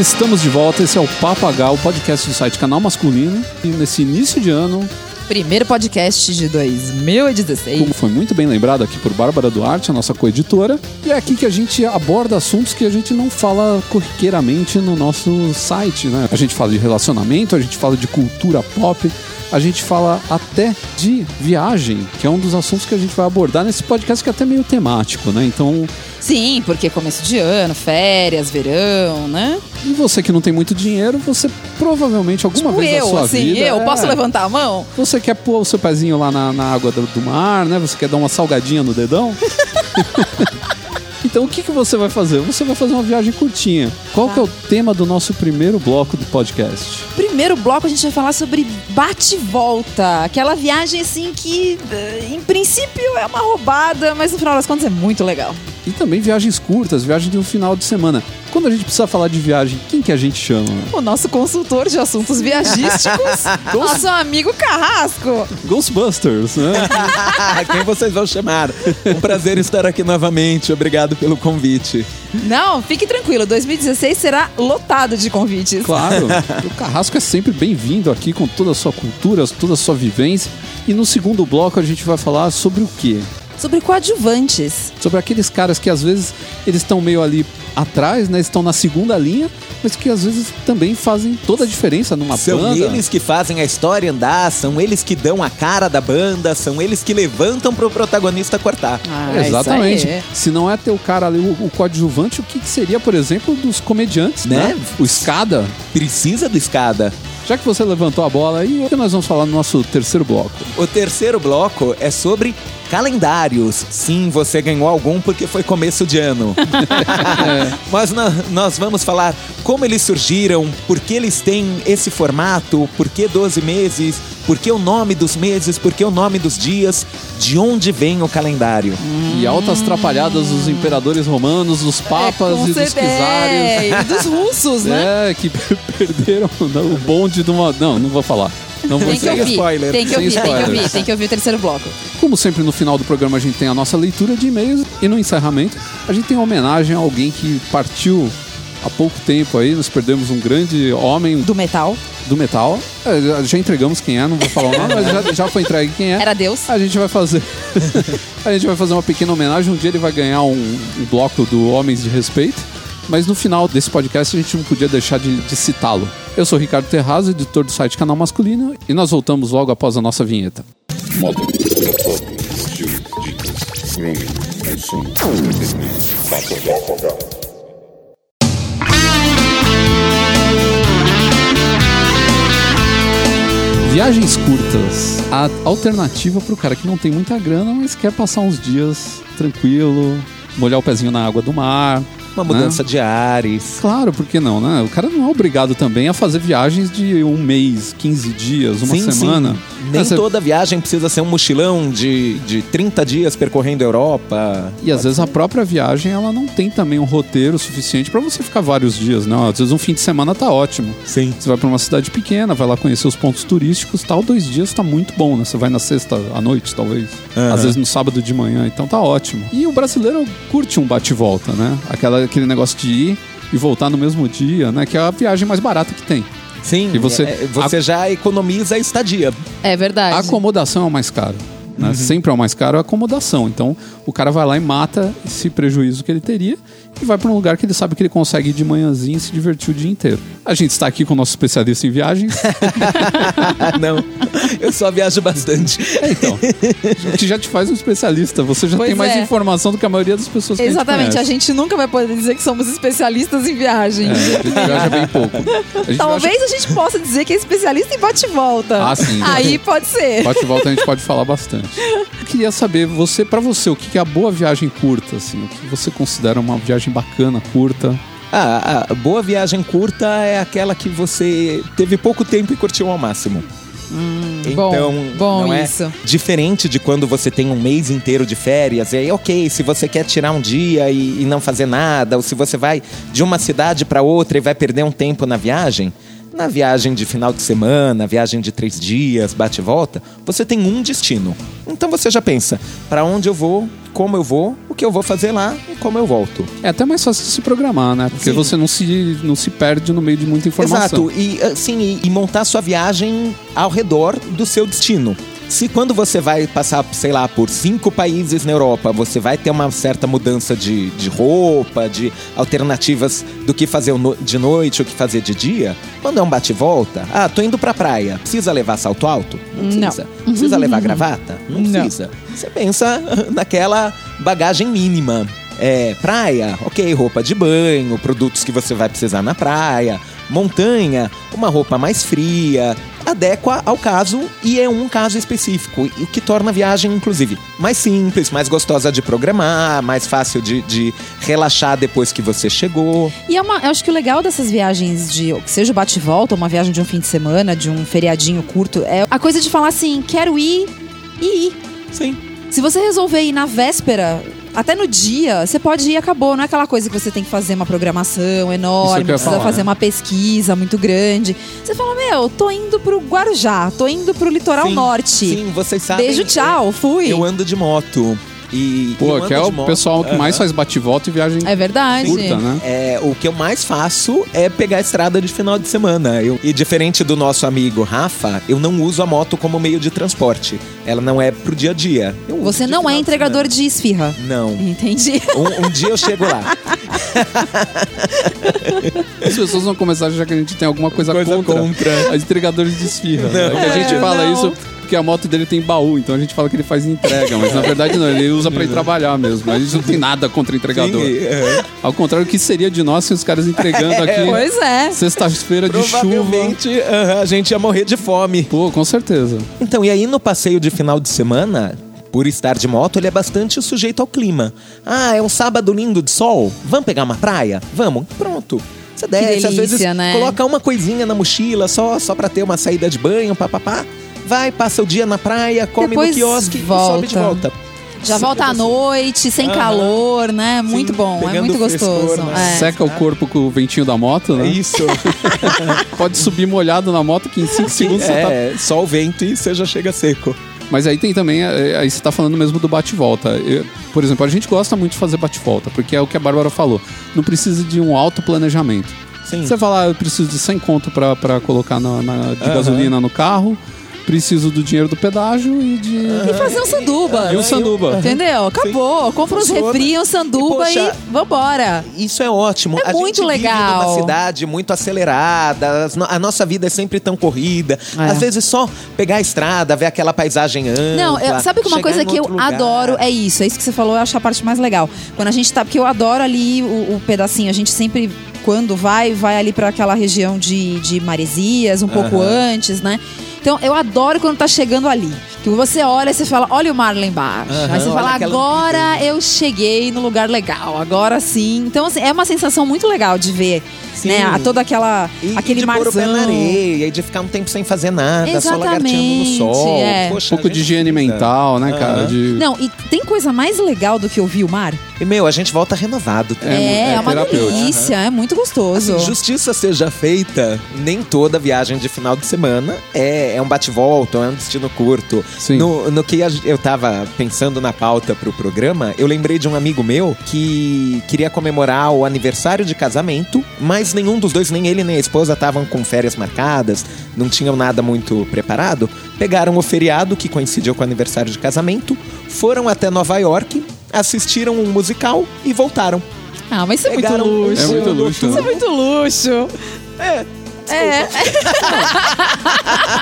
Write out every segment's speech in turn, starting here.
Estamos de volta, esse é o Papagal, o podcast do site Canal Masculino. E nesse início de ano, Primeiro podcast de 2016. como foi muito bem lembrado aqui por Bárbara Duarte, a nossa coeditora, e é aqui que a gente aborda assuntos que a gente não fala corriqueiramente no nosso site, né? A gente fala de relacionamento, a gente fala de cultura pop, a gente fala até de viagem, que é um dos assuntos que a gente vai abordar nesse podcast que é até meio temático, né? Então, Sim, porque começo de ano, férias, verão, né? e você que não tem muito dinheiro, você provavelmente alguma Tipo vez na eu, sua assim, vida... eu. é, Posso levantar a mão? Você quer pôr o seu pezinho lá na, na água do, do mar, né? Você quer dar uma salgadinha no dedão? então o que, que você vai fazer? Você vai fazer uma viagem curtinha. Qual Tá. que é o tema do nosso primeiro bloco do podcast? Primeiro bloco a gente vai falar sobre bate e volta. Aquela viagem assim que, eh, em princípio, é uma roubada, mas no final das contas é muito legal. E também viagens curtas, viagens de um final de semana. Quando a gente precisa falar de viagem, quem que a gente chama? O nosso consultor de assuntos viagísticos, nosso amigo Carrasco. Ghostbusters, né? Quem vocês vão chamar? Um prazer estar aqui novamente. Obrigado pelo convite. Não, fique tranquilo, 2016 será lotado de convites. Claro, o Carrasco é sempre bem-vindo aqui com toda a sua cultura, toda a sua vivência. E no segundo bloco a gente vai falar sobre o quê? Sobre coadjuvantes. sobre aqueles caras que às vezes eles estão meio ali atrás, né? Estão na segunda linha, mas que às vezes também fazem toda a diferença numa São banda. eles que fazem a história andar, são eles que dão a cara da banda, são eles que levantam pro protagonista cortar. Ah, Exatamente. isso aí. Se não é teu cara ali, o, o coadjuvante, o que, que seria, por exemplo, dos comediantes, né? Né? O escada. Precisa do escada. Já que você levantou a bola aí, o que nós vamos falar no nosso terceiro bloco? O terceiro bloco é sobre calendários. Sim, você ganhou algum porque foi começo de ano. Mas na- nós vamos falar como eles surgiram, por que eles têm esse formato, por que 12 meses, por que o nome dos meses, por que o nome dos dias, de onde vem o calendário. E altas trapalhadas dos imperadores romanos, dos papas É, e dos czares. É, e dos russos, né? É, que perderam o bonde de uma. Não, não vou falar. Não vou Tem que ouvir, spoiler. tem que ouvir, tem que ouvir, tem que ouvir o terceiro bloco. Como sempre, no final do programa a gente tem a nossa leitura de e-mails e no encerramento a gente tem uma homenagem a alguém que partiu há pouco tempo aí. Nós perdemos um grande homem Do metal, do metal. É, já entregamos quem é, não vou falar o nome, mas já, já foi entregue quem é. era Deus. A gente vai fazer. a gente vai fazer uma pequena homenagem. Um dia ele vai ganhar um, um bloco do Homens de Respeito. Mas no final desse podcast a gente não podia deixar de, de citá-lo. Eu sou Ricardo Terrazzo, editor do site Canal Masculino, e nós voltamos logo após a nossa vinheta. Moda, foto, estilo, dicas, grooming, consumo, entretenimento, papo, Viagens curtas. A alternativa pro cara que não tem muita grana, mas quer passar uns dias tranquilo, molhar o pezinho na água do mar. Uma mudança de ares. Claro, por que não, né? O cara não é obrigado também a fazer viagens de um mês, 15 dias, uma Sim, semana. sim. Nem você- toda viagem precisa ser um mochilão de, de 30 dias percorrendo a Europa. E às vezes a própria viagem ela não tem também um roteiro suficiente pra você ficar vários dias, não. Às vezes um fim de semana tá ótimo. Sim. Você vai pra uma cidade pequena, vai lá conhecer os pontos turísticos, tal, dois dias tá muito bom, né? Você vai na sexta à noite, talvez. Aham. Às vezes no sábado de manhã, então tá ótimo. E o brasileiro curte um bate-volta, né? Aquela, aquele negócio de ir e voltar no mesmo dia, né? Que é a viagem mais barata que tem. Sim, E você- é, você já economiza a estadia. É verdade. A acomodação é o mais caro. Né? Sempre é o mais caro a acomodação. Então o cara vai lá e mata esse prejuízo que ele teria e vai para um lugar que ele sabe que ele consegue ir de manhãzinha e se divertir o dia inteiro. A gente está aqui com o nosso especialista em viagens. Não, eu só viajo bastante. então, o que já te faz um especialista. Você já Pois tem mais é. informação do que a maioria das pessoas que Exatamente, a a gente gente nunca vai poder dizer que somos especialistas em conhece. É, a gente viaja bem pouco. A gente Talvez a gente possa dizer que é especialista em bate-volta. Ah, sim. Aí pode ser. Bate e volta a gente pode falar bastante. Eu queria saber, você, para você, o que é a boa viagem curta, assim? O que você considera uma viagem bacana, curta? Ah, a boa viagem curta é aquela que você teve pouco tempo e curtiu ao máximo. bom, Então, bom não é isso. diferente de quando você tem um mês inteiro de férias. E aí, ok, se você quer tirar um dia e, e não fazer nada, ou se você vai de uma cidade para outra e vai perder um tempo na viagem, Na viagem de final de semana, viagem de três dias, bate e volta, você tem um destino. Então você já pensa, para onde eu vou, como eu vou, o que eu vou fazer lá e como eu volto. É até mais fácil se programar, né? Porque Sim. você não se, não se perde no meio de muita informação. Exato, e assim, e, e montar sua viagem ao redor do seu destino. Se quando você vai passar, sei lá, por cinco países na Europa, você vai ter uma certa mudança de, de roupa, de alternativas do que fazer de noite, o que fazer de dia, quando é um bate-volta, ah, tô indo pra praia, precisa levar salto alto? Não. precisa. Precisa levar gravata? Não Não. precisa. Você pensa naquela bagagem mínima. É, praia, ok, roupa de banho, produtos que você vai precisar na praia. Montanha, uma roupa mais fria, adequa ao caso e é um caso específico, e o que torna a viagem, inclusive, mais simples, mais gostosa de programar, mais fácil de, de relaxar depois que você chegou. E é uma, eu acho que o legal dessas viagens de, que seja o bate e volta, uma viagem de um fim de semana, de um feriadinho curto, é a coisa de falar assim, quero ir e ir. Sim. Se você resolver ir na véspera, até no dia, você pode ir e acabou. Não é aquela coisa que você tem que fazer uma programação enorme, precisa falar, fazer né? uma pesquisa muito grande. Você fala, meu, tô indo pro Guarujá, tô indo pro litoral Sim, norte. Sim, vocês sabem. Beijo, tchau, fui. Eu ando de moto. E, Pô, eu que é o moto. pessoal que mais Aham. faz bate-volta e viagem É verdade. curta, né? É, o que eu mais faço é pegar a estrada de final de semana. Eu- e diferente do nosso amigo Rafa, eu não uso a moto como meio de transporte. Ela não é pro dia a dia. Eu Você não é final de entregador de esfirra. Não. Entendi. Um, um dia eu chego lá. As pessoas vão começar a achar que a gente tem alguma coisa, Coisa contra, contra. as entregadores de esfirra. Não. É que a gente É, fala não. isso porque a moto dele tem baú, então a gente fala que ele faz entrega, mas na verdade não, ele usa pra ir trabalhar mesmo. A gente não tem nada contra entregador. Sim, é. Ao contrário, o que seria de nós se os caras entregando aqui Pois é. sexta-feira de chuva? Provavelmente aham, a gente ia morrer de fome. Pô, com certeza. Então, e aí no passeio de final de semana, por estar de moto, ele é bastante sujeito ao clima. Ah, é um sábado lindo de sol? Vamos pegar uma praia? Vamos. Pronto. Você desce, às vezes né? coloca uma coisinha na mochila só, só pra ter uma saída de banho, papapá. Vai, passa o dia na praia, come Depois no quiosque volta. e sobe de volta. Já volta à noite, sem calor, né? Muito Sim, bom, é muito frescor, gostoso. né? É. Seca o corpo com o ventinho da moto, É né? isso. Pode subir molhado na moto que em 5 segundos você tá é, só o vento e você já chega seco. Mas aí tem também, é, aí você tá falando mesmo do bate-volta. Por exemplo, a gente gosta muito de fazer bate-volta, porque é o que a Bárbara falou. Não precisa de um alto planejamento. Sim. Você fala, ah, eu preciso de 100 conto pra, pra colocar na, na- de Aham. gasolina no carro, preciso do dinheiro do pedágio e de... E fazer um sanduba. E um sanduba. Entendeu? Acabou. Compra uns refri, um sanduba E, e, poxa, vambora. Isso é ótimo. É a muito gente legal. Vive numa cidade muito acelerada, a nossa vida é sempre tão corrida. É. Às vezes só pegar a estrada, ver aquela paisagem ampla. Não, eu- sabe que uma coisa que eu lugar. adoro é isso. É isso que você falou, eu acho a parte mais legal. Quando a gente tá. Porque eu adoro ali o, o pedacinho. A gente sempre, quando vai, vai ali pra aquela região de, de Maresias, um pouco Aham. antes, né? Então eu adoro quando tá chegando ali. Que você olha e você fala, olha o mar lá embaixo. Aham, Aí você fala, agora eu cheguei no lugar legal, agora sim. Então, assim, é uma sensação muito legal de ver, Sim. né? a- Toda aquela. E, aquele e de pôr o pé na marzão. areia e de ficar um tempo sem fazer nada, só lagarteando no Exatamente, sol. é. Um Poxa, pouco a de higiene precisa. mental, né, cara? De... Não, e tem coisa mais legal do que ouvir o mar? E, meu, a gente volta renovado. É, É, é, é uma delícia, é muito gostoso. Assim, justiça seja feita, nem toda viagem de final de semana é, é um bate-volta, é um destino curto. Sim. No, no que eu tava pensando na pauta pro programa, eu lembrei de um amigo meu que queria comemorar o aniversário de casamento, mas nenhum dos dois, nem ele nem a esposa, estavam com férias marcadas, não tinham nada muito preparado. Pegaram o feriado que coincidiu com o aniversário de casamento, foram até Nova York, assistiram um musical e voltaram. Ah, mas isso é muito Pegaram um luxo. É muito luxo. Isso é muito luxo. É, É,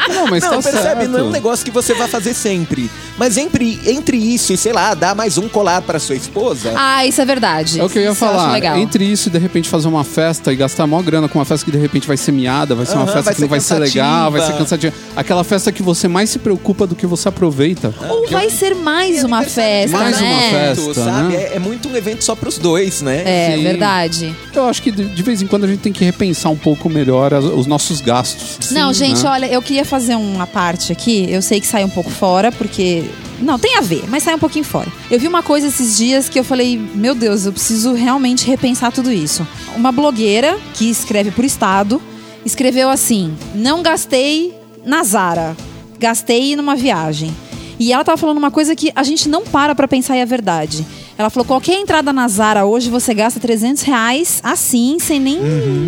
Não, mas Não, tá percebe? certo. Não é um negócio que você vai fazer sempre. Mas entre, entre isso e, sei lá, dar mais um colar pra sua esposa. ah, isso é verdade. É o que eu ia Isso falar. legal. Entre isso e de repente fazer uma festa e gastar maior grana com uma festa que de repente vai ser miada, vai ser uma Aham, festa que não vai ser legal, vai ser cansativa. cansativa. Aquela festa que você mais se preocupa do que você aproveita. Ou vai ser mais uma festa, Mais né? uma festa. Evento, sabe? né? É, é muito um evento só pros dois, né? É, Sim. verdade. Eu acho que de, de vez em quando a gente tem que repensar um pouco melhor as- os nossos gastos. Não, gente, né? olha, eu queria fazer uma parte aqui. Eu sei que sai um pouco fora, porque. Não, tem a ver, mas sai um pouquinho fora. Eu vi uma coisa esses dias que eu falei, meu Deus, eu preciso realmente repensar tudo isso. Uma blogueira que escreve por estado escreveu assim: Não gastei na Zara, gastei numa viagem. E ela tava falando uma coisa que a gente não para pra pensar e é verdade. Ela falou: qualquer entrada na Zara hoje você gasta 300 reais assim, sem nem,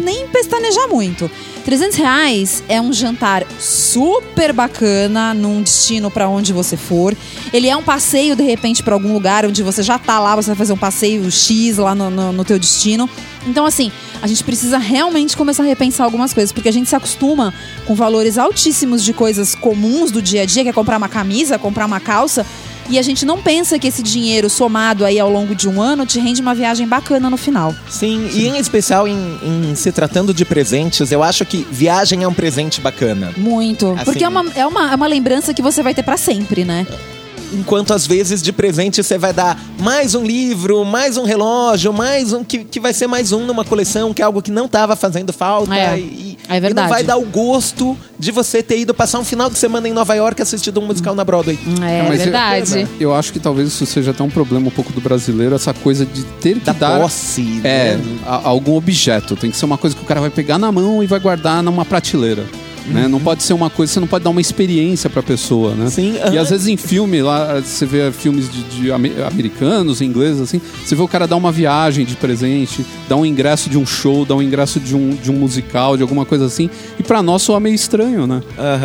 nem pestanejar muito. 300 reais é um jantar super bacana num destino pra onde você for. Ele é um passeio, de repente, pra algum lugar onde você já tá lá, você vai fazer um passeio X lá no, no, no teu destino. Então, assim, a gente precisa realmente começar a repensar algumas coisas, porque a gente se acostuma com valores altíssimos de coisas comuns do dia a dia, que é comprar uma camisa, comprar uma calça, e a gente não pensa que esse dinheiro somado aí ao longo de um ano te rende uma viagem bacana no final. Sim, e em especial em, em se tratando de presentes, eu acho que viagem é um presente bacana. Muito. Assim- Porque é uma, é, uma, é uma lembrança que você vai ter pra sempre, né? Enquanto às vezes de presente você vai dar mais um livro, mais um relógio, mais um que, que vai ser mais um numa coleção, que é algo que não estava fazendo falta. É, e, é e verdade. não vai dar o gosto de você ter ido passar um final de semana em Nova York assistindo um musical na Broadway. É, mas eu- verdade. Eu acho que talvez isso seja até um problema um pouco do brasileiro, essa coisa de ter que Da dar posse. é, né? a- algum objeto. Tem que ser uma coisa que o cara vai pegar na mão e vai guardar numa prateleira. Né? Não pode ser uma coisa, você não pode dar uma experiência pra pessoa, né? Sim, E às vezes em filme, lá você vê filmes de, de ame- americanos, ingleses, assim, você vê o cara dar uma viagem de presente, dar um ingresso de um show, dar um ingresso de um, de um musical, de alguma coisa assim. E pra nós soa meio estranho, né?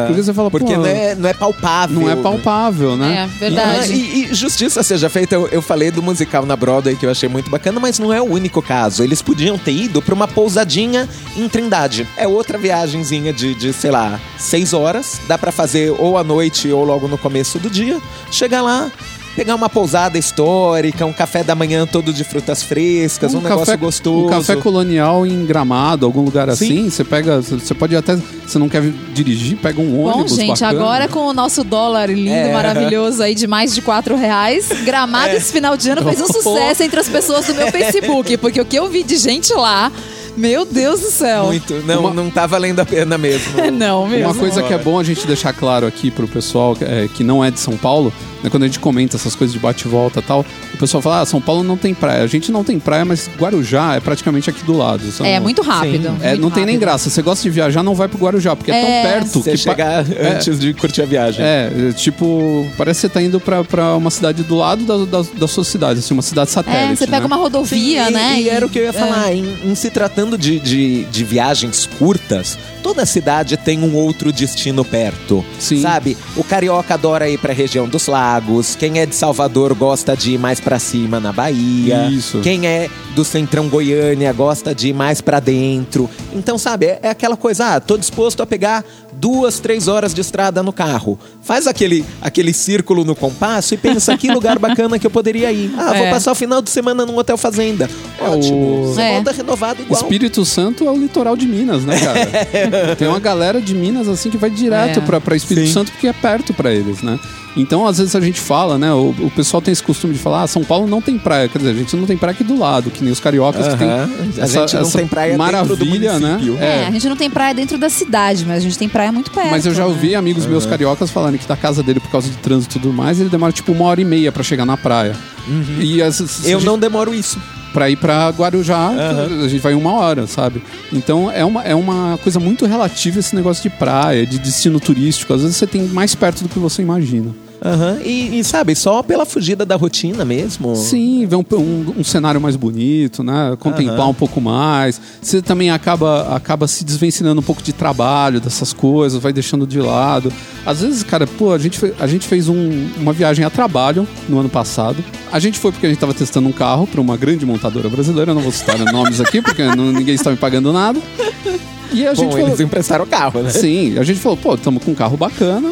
Porque você fala, Porque não, é, não é palpável. não é palpável, né? É, verdade. E, e justiça seja feita, eu, eu falei do musical na Broadway que eu achei muito bacana, mas não é o único caso. Eles podiam ter ido pra uma pousadinha em Trindade. É outra viagenzinha de, de sei lá, seis horas. Dá pra fazer ou à noite ou logo no começo do dia. Chegar lá. Pegar uma pousada histórica, um café da manhã todo de frutas frescas, um, negócio gostoso. Um café colonial em Gramado, algum lugar assim. Você pega, você pode até, você não quer dirigir, pega um Bom, ônibus gente, bacana. agora com o nosso dólar lindo, É. maravilhoso aí de mais de 4 reais, Gramado É. esse final de ano fez um sucesso entre as pessoas do meu Facebook, porque o que eu vi de gente lá, meu Deus do céu. Muito. Não, Uma- não tá valendo a pena mesmo. Não, mesmo. Uma coisa que é bom a gente deixar claro aqui pro pessoal é, que não é de São Paulo, né, quando a gente comenta essas coisas de bate e volta e tal, o pessoal fala, ah, São Paulo não tem praia. A gente não tem praia, mas Guarujá é praticamente aqui do lado. São- É muito rápido. Sim. É, muito não tem nem rápido. graça. Você gosta de viajar, não vai pro Guarujá, porque é, É. tão perto Você que pa- chegar É. antes de curtir a viagem. É, é, tipo, parece que você tá indo pra, pra uma cidade do lado da, da, da sua cidade, assim, uma cidade satélite. É, você pega né? uma rodovia, Sim, e, né? E era o que eu ia é. falar. Em, em se tratando de, de, de viagens curtas, toda cidade tem um outro destino perto. Sim. Sabe? O carioca adora ir pra região dos lagos. Quem é de Salvador gosta de ir mais pra cima na Bahia. Isso. Quem é do Centrão Goiânia gosta de ir mais pra dentro. Então, sabe, é, é aquela coisa, ah, tô disposto a pegar duas, três horas de estrada no carro. Faz aquele, aquele círculo no compasso e pensa que lugar bacana que eu poderia ir. Ah, vou É. passar o final de semana num hotel fazenda. É, Ótimo. o- Você É. volta renovado igual. Espírito Santo é o litoral de Minas, né, cara? Tem uma galera de Minas, assim, que vai direto É. pra, pra Espírito Sim. Santo porque é perto pra eles, né? Então, às vezes a gente fala, né? O, o pessoal tem esse costume de falar, ah, São Paulo não tem praia. Quer dizer, a gente não tem praia aqui do lado, que nem os cariocas que tem Aham. A essa, gente não essa tem praia dentro do maravilha, né? município. É, a gente não tem praia dentro da cidade, mas a gente tem praia muito perto. Mas eu já né? ouvi amigos meus cariocas falando que da casa dele, por causa de trânsito e tudo mais, ele demora tipo uma hora e meia pra chegar na praia. E às vezes, Uhum. Eu gente- não demoro isso. Pra ir pra Guarujá, a gente vai uma hora, sabe? Então é uma, é uma coisa muito relativa esse negócio de praia, de destino turístico. Às vezes você tem mais perto do que você imagina. Aham. E, e, sabe, só pela fugida da rotina mesmo. Sim, ver um, um- um cenário mais bonito, né? Contemplar Aham. um pouco mais. Você também acaba, acaba se desvencilhando um pouco de trabalho, dessas coisas, vai deixando de lado. Às vezes, cara, pô, a gente, a gente fez um- uma viagem a trabalho no ano passado. A gente foi porque a gente estava testando um carro para uma grande montadora brasileira. Eu não vou citar nomes aqui porque não- ninguém está me pagando nada. E a Bom, gente falou. eles emprestaram o carro, né? Sim, a gente falou, pô, estamos com um carro bacana,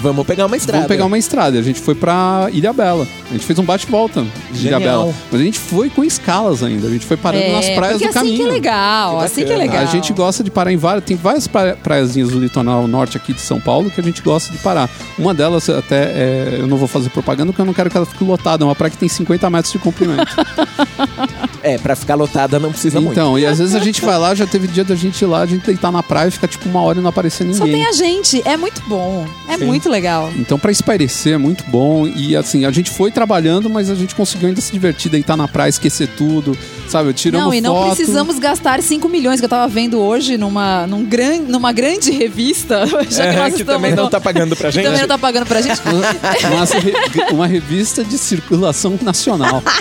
Vamos pegar uma estrada. Vamos pegar uma estrada. A gente foi pra Ilha Bela. A gente fez um bate-volta de Ilha. Bela. Mas a gente foi com escalas ainda. A gente foi parando É, nas praias do assim caminho. que é legal, Que assim que é legal. A gente gosta de parar em várias. Tem várias pra- praiazinhas do litoral norte aqui de São Paulo que a gente gosta de parar. Uma delas, até, é, eu não vou fazer propaganda porque eu não quero que ela fique lotada. É uma praia que tem 50 metros de comprimento. É, pra ficar lotada não precisa muito. Então, e às vezes a gente vai lá, já teve dia da gente ir lá, a gente deitar na praia e ficar tipo uma hora e não aparecer Só ninguém. tem a gente. É muito bom. É Sim. muito legal. Então, pra espairecer é muito bom. E assim, a gente foi trabalhando, mas a gente conseguiu ainda se divertir, deitar na praia, esquecer tudo. Sabe, tiramos Não, e não foto. precisamos gastar 5 milhões que eu tava vendo hoje numa, num gran, numa grande revista. Já que É, nós que também não no- tá pagando pra que gente. também não tá pagando pra gente. uma, uma revista de circulação nacional.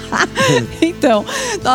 Então,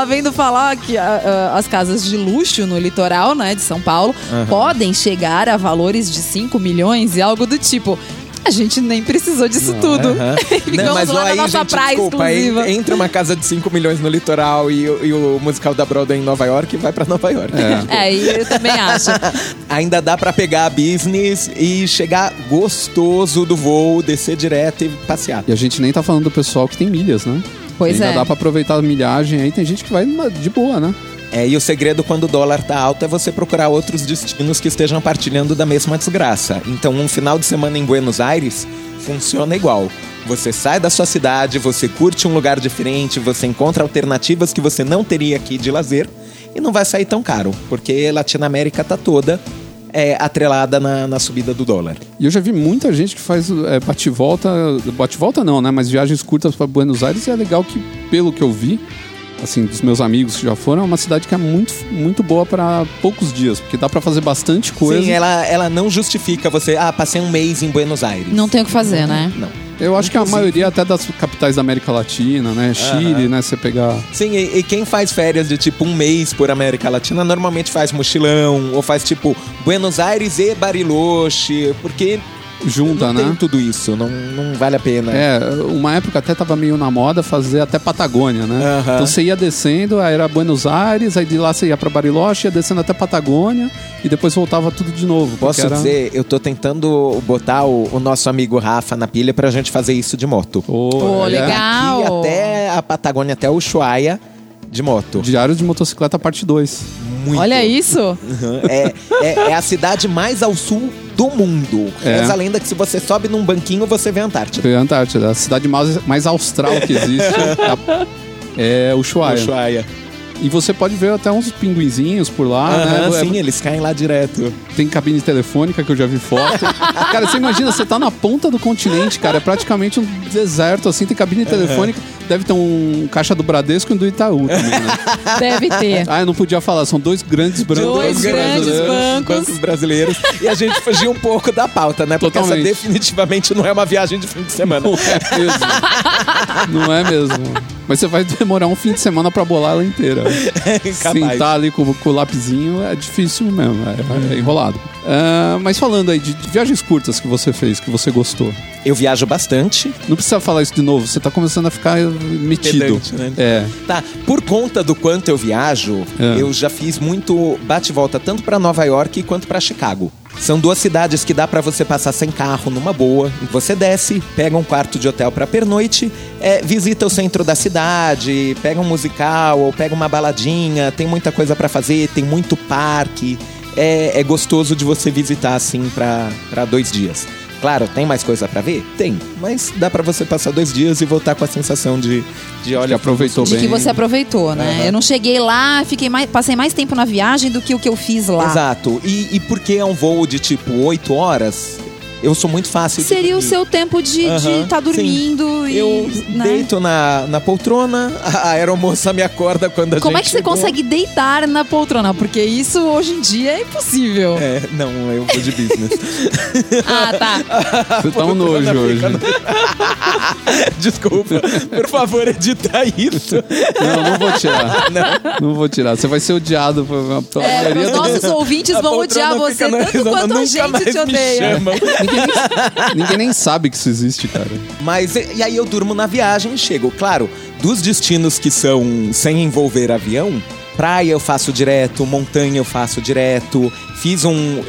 tava vendo falar que ah, ah, as casas de luxo no litoral, né, de São Paulo, podem chegar a valores de 5 milhões e algo do tipo. A gente nem precisou disso tudo. Aham. Ficamos Não, mas lá aí, na nossa gente, praia desculpa, aí exclusiva. entra uma casa de 5 milhões no litoral e, o- e o musical da Broadway em Nova York vai pra Nova York. É. É, e eu também acho. Ainda dá pra pegar a business e chegar gostoso do voo, descer direto e passear. E a gente nem tá falando do pessoal que tem milhas, né? Pois Ainda é. dá pra aproveitar a milhagem aí. Tem gente que vai de boa, né? É, e o segredo quando o dólar tá alto é você procurar outros destinos que estejam partilhando da mesma desgraça. Então, um final de semana em Buenos Aires funciona igual. Você sai da sua cidade, você curte um lugar diferente, você encontra alternativas que você não teria aqui de lazer e não vai sair tão caro, porque Latinoamérica tá toda é, atrelada na, na subida do dólar. E eu já vi muita gente que faz é, bate-volta. Bate-volta não, né? Mas viagens curtas pra Buenos Aires e é legal que, pelo que eu vi, assim, dos meus amigos que já foram, é uma cidade que é muito, muito boa pra poucos dias, porque dá pra fazer bastante coisa. Sim, ela, ela não justifica você, ah, passei um mês em Buenos Aires. Não tem o que fazer, né? Não. Eu acho que a maioria até das capitais da América Latina, né? Chile, né? Você pegar. Sim, e, e quem faz férias de tipo um mês por América Latina normalmente faz mochilão, ou faz tipo Buenos Aires e Bariloche, porque Junta, não né? tem tudo isso, não, não vale a pena. É, uma época até tava meio na moda fazer até Patagônia, né? Aham. Então você ia descendo, aí era Buenos Aires, aí de lá você ia pra Bariloche, ia descendo até Patagônia e depois voltava tudo de novo. Posso era... dizer, eu tô tentando botar o, o nosso amigo Rafa na pilha pra gente fazer isso de moto. É. legal. Aqui até a Patagônia, até o Ushuaia de moto. Diário de Motocicleta Parte 2. Muito. Olha isso. Uhum. É, é, é a cidade mais ao sul do mundo. É. Essa lenda que se você sobe num banquinho, você vê a Antártida. Foi a Antártida, a cidade mais, mais austral que existe. é, é Ushuaia. Ushuaia. E você pode ver até uns pinguinzinhos por lá, Aham, né? sim, eles caem lá direto. Tem cabine telefônica que eu já vi foto. cara, você imagina, você tá na ponta do continente, cara. É praticamente um deserto, assim, tem cabine telefônica. Deve ter um caixa do Bradesco e um do Itaú também, né? Deve ter. Ah, eu não podia falar, são dois grandes brancos. Dois grandes brasileiros. bancos. bancos brasileiros. E a gente fugiu um pouco da pauta, né? Porque Totalmente. essa definitivamente não é uma viagem de fim de semana. Não é mesmo. Não é mesmo. Mas você vai demorar um fim de semana pra bolar ela inteira. Capaz. Sentar ali com, com o lapisinho é difícil mesmo, é, é enrolado. Ah, mas falando aí de, de viagens curtas que você fez, que você gostou. Eu viajo bastante. Não precisa falar isso de novo, você tá começando a ficar metido. Pedante, né? É. Tá, por conta do quanto eu viajo, É. eu já fiz muito bate-volta tanto pra Nova York quanto pra Chicago. São duas cidades que dá pra você passar sem carro numa boa. Você desce, pega um quarto de hotel pra pernoite, é, visita o centro da cidade, pega um musical ou pega uma baladinha. Tem muita coisa pra fazer, tem muito parque. É, é gostoso de você visitar assim pra dois dias. Claro, tem mais coisa pra ver? Tem, mas dá pra você passar dois dias e voltar com a sensação de, de olha, Que aproveitou De bem. que você aproveitou, né? Eu não cheguei lá, fiquei mais, passei mais tempo na viagem do que o que eu fiz lá. Exato. E, e porque é um voo de tipo 8 horas, eu sou muito fácil de Seria o seu tempo de estar dormindo e. Eu né? deito na, na poltrona, a aeromoça me acorda quando a Como é que você consegue deitar na poltrona? Porque isso hoje em dia é impossível. É, não, eu vou de business. Ah, tá. Você tá um nojo hoje. no- Desculpa, por favor, edita isso. Não, não vou tirar. Não. Não vou tirar. Você vai ser odiado pela É, maioria os do... nossos ouvintes A vão odiar você tanto quanto a gente te me odeia. Ninguém, ninguém nem sabe que isso existe, cara. Mas e, e aí eu durmo na viagem e chego. Claro, dos destinos que são sem envolver avião, praia eu faço direto, montanha eu faço direto. Fiz um.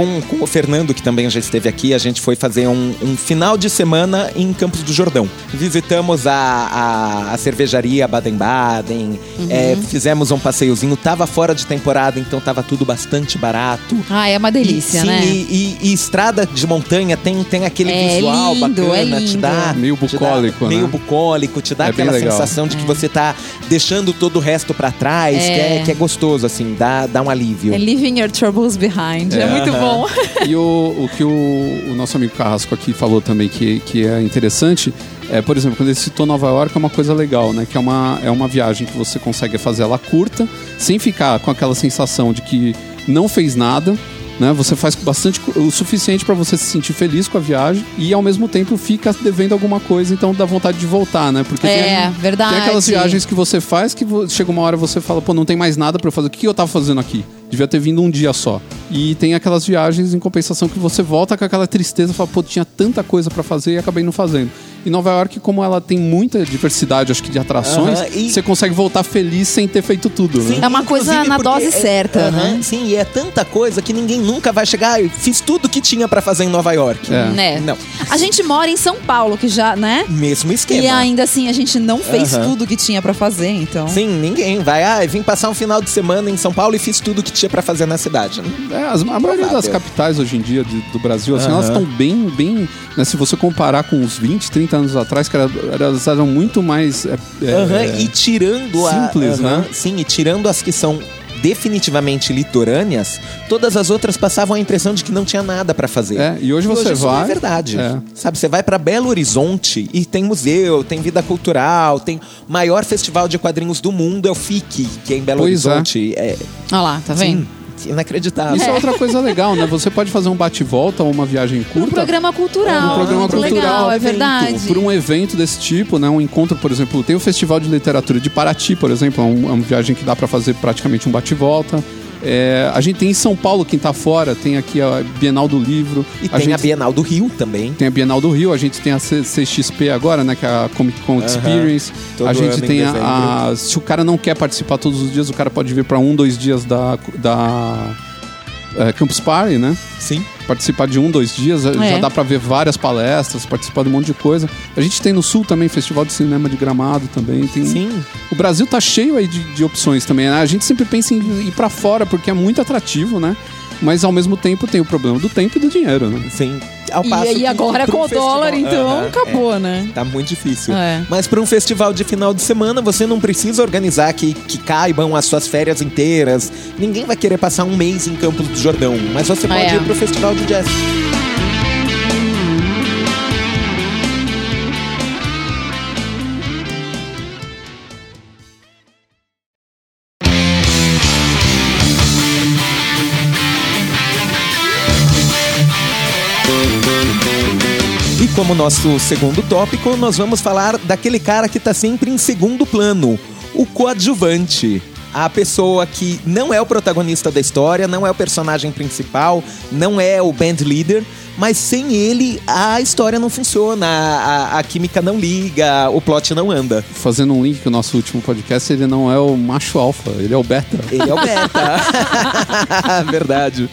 Com, com o Fernando, que também já esteve aqui, a gente foi fazer um, um final de semana em Campos do Jordão. Visitamos a, a, a cervejaria Baden-Baden, é, fizemos um passeiozinho. Tava fora de temporada, então tava tudo bastante barato. Ah, é uma delícia, e, sim, né? E, e- e estrada de montanha tem, tem aquele É visual lindo, bacana, é te dá. Meio te dá- bucólico, né? Meio bucólico, te dá É aquela sensação de que você tá deixando todo o resto pra trás, É. que, é, que é gostoso, assim, dá, dá um alívio. É Leaving Your Troubles Behind. É, muito bom. E o, o que o, o nosso amigo Carrasco aqui falou também que, que é interessante é, por exemplo, quando ele citou Nova York, é uma coisa legal, né? Que é uma, é uma viagem que você consegue fazer ela curta, sem ficar com aquela sensação de que não fez nada. Né? Você faz bastante o suficiente para você se sentir feliz com a viagem e ao mesmo tempo fica devendo alguma coisa, então dá vontade de voltar, né? Porque É, tem, verdade. tem aquelas viagens que você faz que chega uma hora você fala, pô, não tem mais nada para eu fazer. O que eu tava fazendo aqui? Devia ter vindo um dia só. E tem aquelas viagens em compensação que você volta com aquela tristeza, fala, pô, tinha tanta coisa para fazer e acabei não fazendo. E Nova York, como ela tem muita diversidade, acho que de atrações, Aham, e- você consegue voltar feliz sem ter feito tudo, né? É uma coisa na dose é- certa, aham, né? Sim, e é tanta coisa que ninguém nunca vai chegar. "Ah, Fiz tudo que tinha pra fazer em Nova York. É. Né? Não. A gente mora em São Paulo, que já, né? Mesmo esquema. E ainda assim a gente não fez Aham. tudo que tinha pra fazer, então. Sim, ninguém vai. Ah, vim passar um final de semana em São Paulo e fiz tudo que tinha pra fazer na cidade. É, as- a maioria das capitais hoje em dia de- do Brasil, assim, Aham. elas estão bem, bem. né, se você comparar com uns 20, 30 anos atrás, que era- elas eram muito mais. é, é, Aham, E tirando a. simples, né? Sim, e tirando as que são definitivamente litorâneas, todas as outras passavam a impressão de que não tinha nada pra fazer. É, e hoje você isso não vai- é verdade. É. Sabe, você vai pra Belo Horizonte e tem museu, tem vida cultural, tem maior festival de quadrinhos do mundo, é o FIC, que é em Belo Pois é. Horizonte. É, Olha lá, tá vendo? sim, inacreditável. Isso é outra coisa legal, né? Você pode fazer um bate-volta ou uma viagem Um curta. programa cultural. um programa muito cultural legal, é verdade. por um evento desse tipo, né? Um encontro, por exemplo, tem o Festival de Literatura de Paraty, por exemplo, é, um- é uma viagem que dá para fazer praticamente um bate-volta. É, a gente tem em São Paulo, quem tá fora, tem aqui a Bienal do Livro. E tem a gente Bienal do Rio também. tem a Bienal do Rio, a gente tem a CXP agora, né? Que é a Comic Con Experience. A gente tem a, a- Se o cara não quer participar todos os dias, o cara pode vir para um, dois dias da. da é, Campus Party, né? Sim. participar de um, dois dias, já É. dá pra ver várias palestras, participar de um monte de coisa. A gente tem no Sul também Festival de Cinema de Gramado também. Tem... Sim. O Brasil tá cheio aí de, de opções também, né? A gente sempre pensa em ir pra fora porque é muito atrativo, né? Mas ao mesmo tempo tem o problema do tempo e do dinheiro, né? Sim. Ao E passo aí que agora um com o dólar, então, Aham, acabou, né? Tá muito difícil. É. Mas para um festival de final de semana, você não precisa organizar que, que caibam as suas férias inteiras. Ninguém vai querer passar um mês em Campos do Jordão. Mas você pode É. ir pro festival de jazz. Como nosso segundo tópico, nós vamos falar daquele cara que tá sempre em segundo plano, o coadjuvante. A pessoa que não é o protagonista da história, não é o personagem principal, não é o band leader, mas sem ele a história não funciona, a, a química não liga, o plot não anda. Fazendo um link com o nosso último podcast, ele não é o macho alfa, ele é o beta. Ele é o beta. Verdade.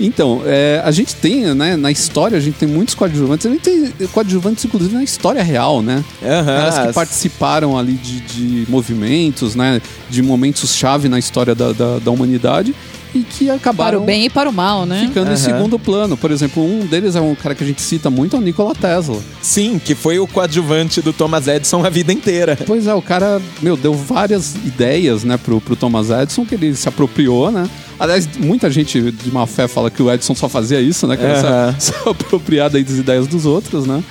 Então, é, a gente tem, né, na história, a gente tem muitos coadjuvantes. A gente tem coadjuvantes, inclusive, na história real, né? Aham. Caras que participaram ali de, de movimentos, né? De momentos-chave na história da, da, da humanidade e que Para acabaram o bem e para o mal, né? ficando em Aham. segundo plano. Por exemplo, um deles é um cara que a gente cita muito, é o Nikola Tesla. Sim, que foi o coadjuvante do Thomas Edison a vida inteira. Pois é, o cara, meu, deu várias ideias, né, pro, pro Thomas Edison, que ele se apropriou, né? Aliás, muita gente de má fé fala que o Edison só fazia isso, né? Que era se, se apropriar das ideias dos outros, né?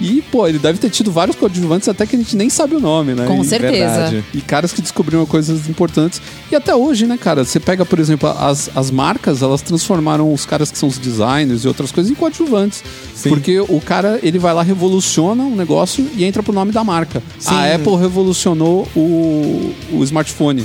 E, pô, ele deve ter tido vários coadjuvantes até que a gente nem sabe o nome, né? Com E- certeza. verdade. E caras que descobriram coisas importantes. E até hoje, né, cara? Você pega, por exemplo, as, as marcas, elas transformaram os caras que são os designers e outras coisas em coadjuvantes. Sim. Porque o cara, ele vai lá, revoluciona um negócio e entra pro nome da marca. Sim. A Apple revolucionou o, o smartphone.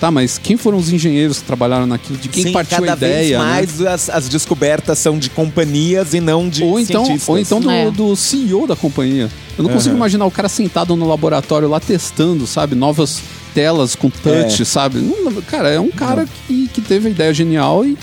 Tá, mas quem foram os engenheiros que trabalharam naquilo? De quem Sim, partiu cada a ideia? vez né? mais as, as descobertas são de companhias e não de Ou então, cientistas. ou então do, É. do CEO da companhia. Eu não consigo Aham. imaginar o cara sentado no laboratório lá testando, sabe? Novas telas com touch, É. sabe? Não- cara, é um cara que, que teve a ideia genial e,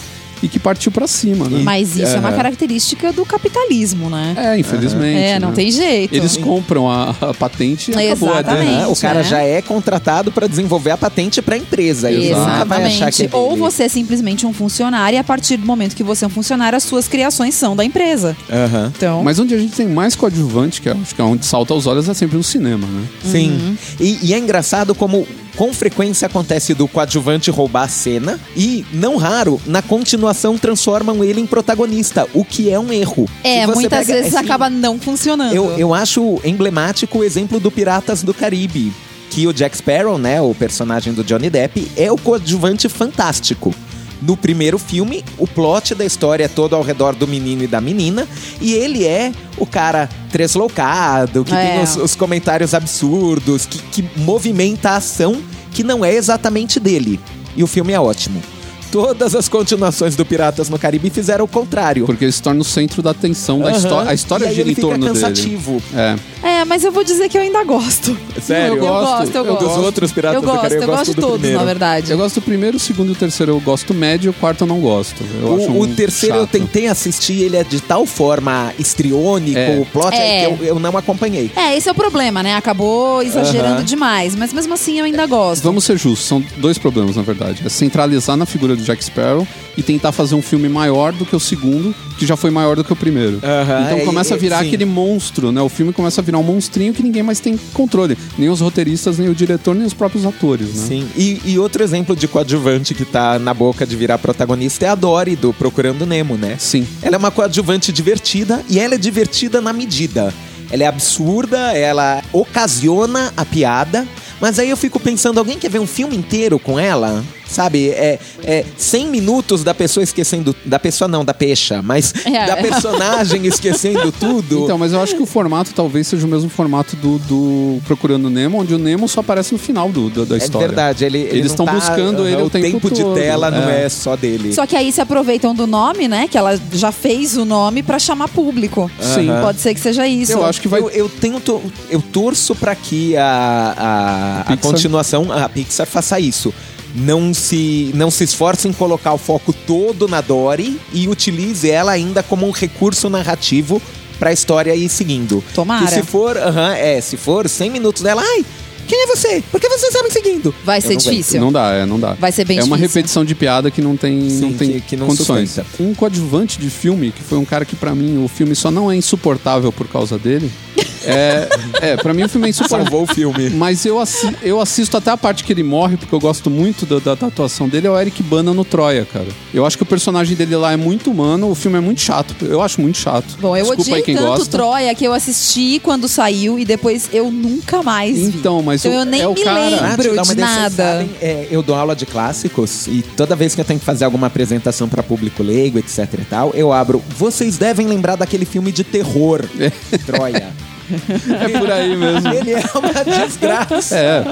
e que partiu pra cima, né? Mas isso é uma Aham. característica do capitalismo, né? É, infelizmente. É, não né? tem jeito. Eles compram a, a patente e acabou. Exatamente. Aham, o cara né? já é contratado para desenvolver a patente para a empresa. Que é Exatamente. Ou você é simplesmente um funcionário e a partir do momento que você é um funcionário, as suas criações são da empresa. Aham. Então, Mas onde a gente tem mais coadjuvante, que é, acho que é onde salta aos olhos, é sempre no cinema, né? Sim. Uhum. E, e é engraçado como com frequência acontece do coadjuvante roubar a cena e, não raro, na continuação transformam ele em protagonista, o que é um erro. é, muitas pega- vezes assim, acaba não funcionando. Eu, eu acho emblemático o exemplo do Piratas do Caribe. Que o Jack Sparrow, né, o personagem do Johnny Depp, é o coadjuvante fantástico. No primeiro filme, o plot da história é todo ao redor do menino e da menina, e ele é o cara tresloucado, que É. tem os, os comentários absurdos, que, que movimenta a ação que não é exatamente dele. E o filme é ótimo. Todas as continuações do Piratas no Caribe fizeram o contrário. Porque ele se torna o centro da atenção da história. A história gira ele em torno cansativo. dele. É. É, mas eu vou dizer que eu ainda gosto. Sério? Eu gosto, eu Eu gosto. dos outros Piratas eu do gosto, Caribe, eu gosto de do todos, primeiro. na verdade. Eu gosto do primeiro, o segundo e o terceiro eu gosto médio, o quarto eu não gosto. Eu acho O, o terceiro eu chato. tentei assistir, ele é de tal forma histriônico, É. o plot É. é. que eu, eu não acompanhei. É, esse é o problema, né? Acabou exagerando Aham. demais. Mas mesmo assim eu ainda gosto. Vamos ser justos, são dois problemas, na verdade. É centralizar na figura do Jack Sparrow e tentar fazer um filme maior do que o segundo, que já foi maior do que o primeiro. Então é, começa a virar sim. aquele monstro, né? O filme começa a virar um monstrinho que ninguém mais tem controle. Nem os roteiristas, nem o diretor, nem os próprios atores, né? Sim. E, e outro exemplo de coadjuvante que tá na boca de virar protagonista é a Dory, do Procurando Nemo, né? Sim. Ela é uma coadjuvante divertida e ela é divertida na medida. Ela é absurda, ela ocasiona a piada, mas aí eu fico pensando, alguém quer ver um filme inteiro com ela? Sabe, é, é 100 minutos da pessoa esquecendo. Da pessoa não, da peixa, mas É. da personagem esquecendo tudo. Então, mas eu acho que o formato talvez seja o mesmo formato do, do Procurando Nemo, onde o Nemo só aparece no final do, do- da é história. verdade, ele, ele Eles estão tá- buscando ele o o tempo de todo. tela não É. é só dele. Só que aí se aproveitam do nome, né? Que ela já fez o nome pra chamar público. Sim. Aham. Pode ser que seja isso. Eu acho que vai. Eu, eu tenho to- eu torço pra que a, a, a Pixar. continuação, a Pixar faça isso. Não se, não se esforce em colocar o foco todo na Dory e utilize ela ainda como um recurso narrativo pra história ir seguindo. Tomara. Que se for, aham, é, se for 100 minutos dela, ai, quem é você? Por que você está me seguindo? Vai ser não difícil. Não dá, é, não dá. Vai ser bem É uma difícil. repetição de piada que não tem, Sim, não tem que- que não condições. sustenta. Um coadjuvante de filme, que foi um cara que pra mim o filme só não é insuportável por causa dele. É, é para mim o filme é insuportável. Salvou o filme. Mas eu, assi- eu assisto até a parte que ele morre, porque eu gosto muito da, da- da atuação dele, é o Eric Bana no Troia, cara. Eu acho que o personagem dele lá é muito humano, o filme é muito chato. Eu acho muito chato. Bom, eu Desculpa odiei aí quem tanto gosta. Troia que eu assisti quando saiu e depois eu nunca mais vi. Então, mas Então o- eu nem é o me cara- lembro Ah, de nada. sabem, é, eu dou aula de clássicos e toda vez que eu tenho que fazer alguma apresentação para público leigo, etc e tal, eu abro. Vocês devem lembrar daquele filme de terror, Troia. É por aí mesmo. Ele é uma desgraça. É.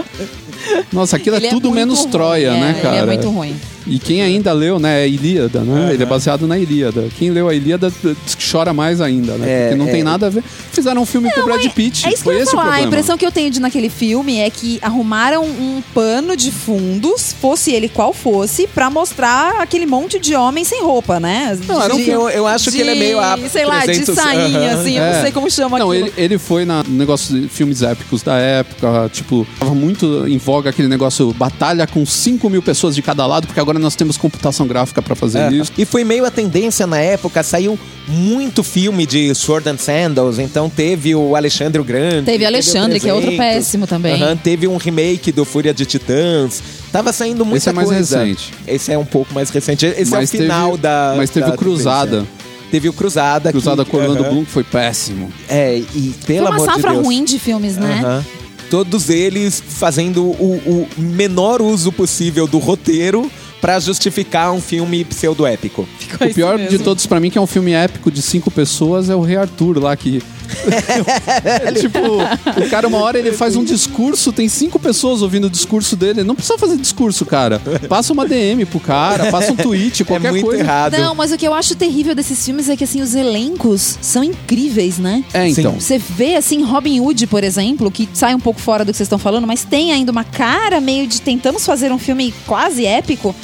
Nossa, aquilo Ele é tudo menos ruim, Troia, é, né, cara? Ele é muito ruim. E quem ainda leu, né, é a Ilíada, né? Ele é baseado na Ilíada. Quem leu a Ilíada diz que chora mais ainda, né? É, Porque não é. tem nada a ver. Fizeram um filme com o Brad Pitt. É isso que Foi eu ia esse falar. o A impressão que eu tenho de naquele filme é que arrumaram um pano de fundos, fosse ele qual fosse, pra mostrar aquele monte de homem sem roupa, né? Não, era um De- filme- eu- eu acho que ele é meio a Sei lá, 300, de sainha, aham. assim, eu É. não sei como chama Não, aquilo. ele, ele foi na no negócio de filmes épicos da época, tipo, tava muito em voga aquele negócio batalha com 5 mil pessoas de cada lado, porque agora nós temos computação gráfica pra fazer É. isso. E foi meio a tendência na época, saiu muito filme de Sword and Sandals, então teve o Alexandre o Grande. Teve Alexandre, o que é outro 300. péssimo também. Teve um remake do Fúria de Titãs. Tava saindo muita Esse é mais coisa. recente. Esse é um pouco mais recente. Esse Mas é o final teve- da. mas teve da o Cruzada. tendência. Teve o Cruzada. Cruzada que, com Orlando. Bloom, que foi péssimo. É, e Foi pelo uma amor de safra Deus. ruim de filmes, né? Todos eles fazendo o, o menor uso possível do roteiro pra justificar um filme pseudo-épico. Ficou O pior de todos pra mim, que é um filme épico de cinco pessoas, é o Rei Arthur lá que. tipo, o cara, uma hora ele faz um discurso, tem cinco pessoas ouvindo o discurso dele. Não precisa fazer discurso, cara. Passa uma DM pro cara, passa um tweet, qualquer é muito coisa. errado. Não, mas o que eu acho terrível desses filmes é que assim os elencos são incríveis, né? É, então. Você vê assim Robin Hood, por exemplo, que sai um pouco fora do que vocês estão falando, mas tem ainda uma cara meio de tentamos fazer um filme quase épico.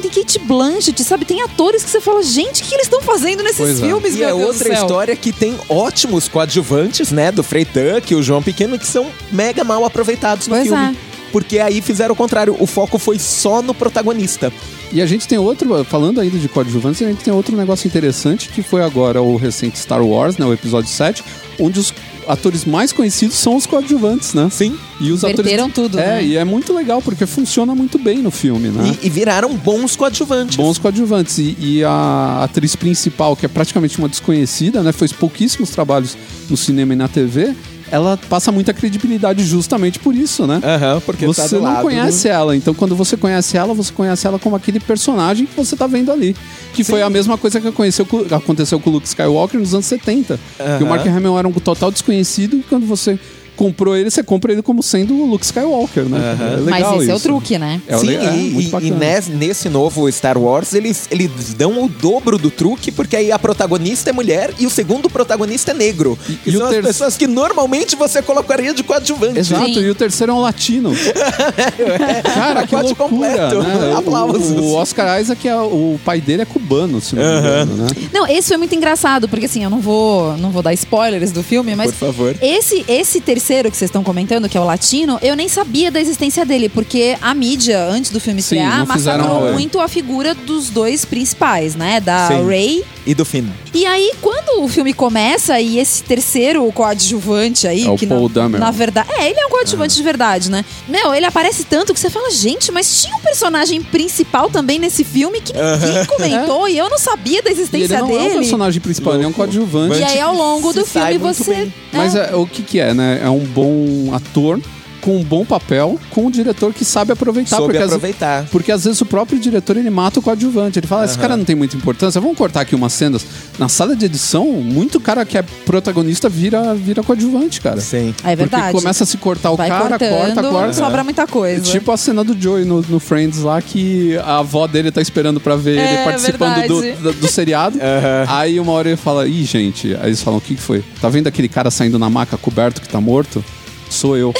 Tem Kate Blanchett, sabe? Tem atores que você fala, gente, o que eles estão fazendo nesses Pois é. filmes, E meu é Deus outra do céu? história que tem ótimos coadjuvantes, né? Do Frei Tuck e o João Pequeno, que são mega mal aproveitados no Pois filme. é. Porque aí fizeram o contrário, o foco foi só no protagonista. E a gente tem outro, falando ainda de coadjuvantes, a gente tem outro negócio interessante que foi agora o recente Star Wars, né, o episódio 7, onde os atores mais conhecidos são os coadjuvantes, né? Sim. E os Inverteram atores tudo, É, né? e é muito legal porque funciona muito bem no filme, né? E, e viraram bons coadjuvantes. Bons coadjuvantes. E, e a atriz principal, que é praticamente uma desconhecida, né? Fez pouquíssimos trabalhos no cinema e na TV. Ela passa muita credibilidade justamente por isso, né? Aham, porque tá você do não conhece ela, então quando você conhece ela, você conhece ela como aquele personagem que você tá vendo ali. Que foi a mesma coisa que aconteceu com, o Luke Skywalker nos anos 70. Que o. Mark Hamill era um total desconhecido e quando você comprou ele, você compra ele como sendo o Luke Skywalker, né? É Mas legal esse é o isso. truque, né? É, Sim, le- é, e, e- e nes- nesse novo Star Wars eles, eles dão o dobro do truque, porque aí a protagonista é mulher e o segundo protagonista é negro. E- que e são ter- as pessoas que normalmente você colocaria de coadjuvante. Exato, Sim. e o terceiro é um latino. Cara, que Pacote loucura, completo. né? O- Aplausos. O, o Oscar Isaac, é, o pai dele é cubano, se não me engano, né? Não, esse foi muito engraçado, porque assim, eu não vou, não vou dar spoilers do filme, mas Por favor. esse esse terceiro que vocês estão comentando, que é o latino, eu nem sabia da existência dele, porque a mídia antes do filme estrear massacrou muito a figura dos dois principais, né, da Sim. Ray E do Finn. E aí, quando o filme começa e esse terceiro coadjuvante aí, É o que Paul na, Dameron. na verdade. É, ele é um coadjuvante de verdade, né? Meu, ele aparece tanto que você fala, gente, mas tinha um personagem principal também nesse filme que ninguém comentou e eu não sabia da E ele existência não é o dele. personagem principal, ele é um coadjuvante. E aí, ao longo do filme, você. bem. Mas é, o que que é, né? É um bom ator com um bom papel, com um diretor que sabe aproveitar. Soube porque às- aproveitar. porque às vezes o próprio diretor ele mata o coadjuvante. Ele fala: esse cara não tem muita importância, vamos cortar aqui umas cenas. Na sala de edição, muito cara que é protagonista vira, vira coadjuvante, cara. Sim. É verdade. Porque começa a se cortar o Vai cara, cortando, corta, corta. sobra muita coisa. Tipo a cena do Joey no, no Friends lá, que a avó dele tá esperando pra ver É, ele participando do, do, do seriado. Aham. Aí uma hora ele fala, ih, gente. Aí eles falam, o que, que foi? Tá vendo aquele cara saindo na maca coberto que tá morto? Sou eu.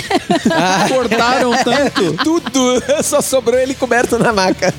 Cortaram tanto. Tudo! Só sobrou ele coberto na maca.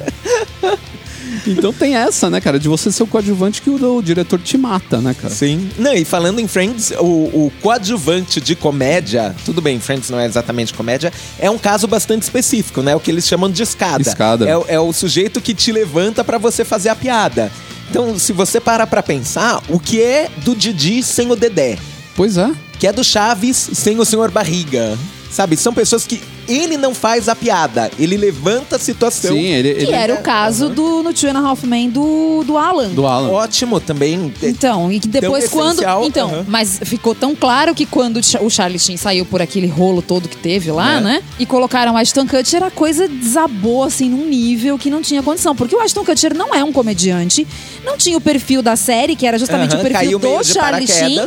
Então tem essa, né, cara? De você ser o coadjuvante que o, o diretor te mata, né, cara? Sim. Não, e falando em Friends, o, o coadjuvante de comédia, tudo bem, Friends não é exatamente comédia, é um caso bastante específico, né? O que eles chamam de escada. Escada. É, o- é o sujeito que te levanta pra você fazer a piada. Então, se você parar pra pensar, o que é do Didi sem o Dedé? Pois é. Que é do Chaves sem o Senhor Barriga. Sabe, são pessoas que ele não faz a piada, ele levanta a situação. Sim, ele. Que ele era o caso do no Two and a Half Men do, do Alan. do Alan. Ótimo também. Então, e que depois quando. essencial, Então, aham. mas ficou tão claro que quando o Cha- o Charlie Sheen saiu por aquele rolo todo que teve lá, É. né? E colocaram o Ashton Kutcher, a coisa desabou assim num nível que não tinha condição. Porque o Ashton Kutcher não é um comediante, não tinha o perfil da série, que era justamente Aham, o perfil do Charlie Sheen.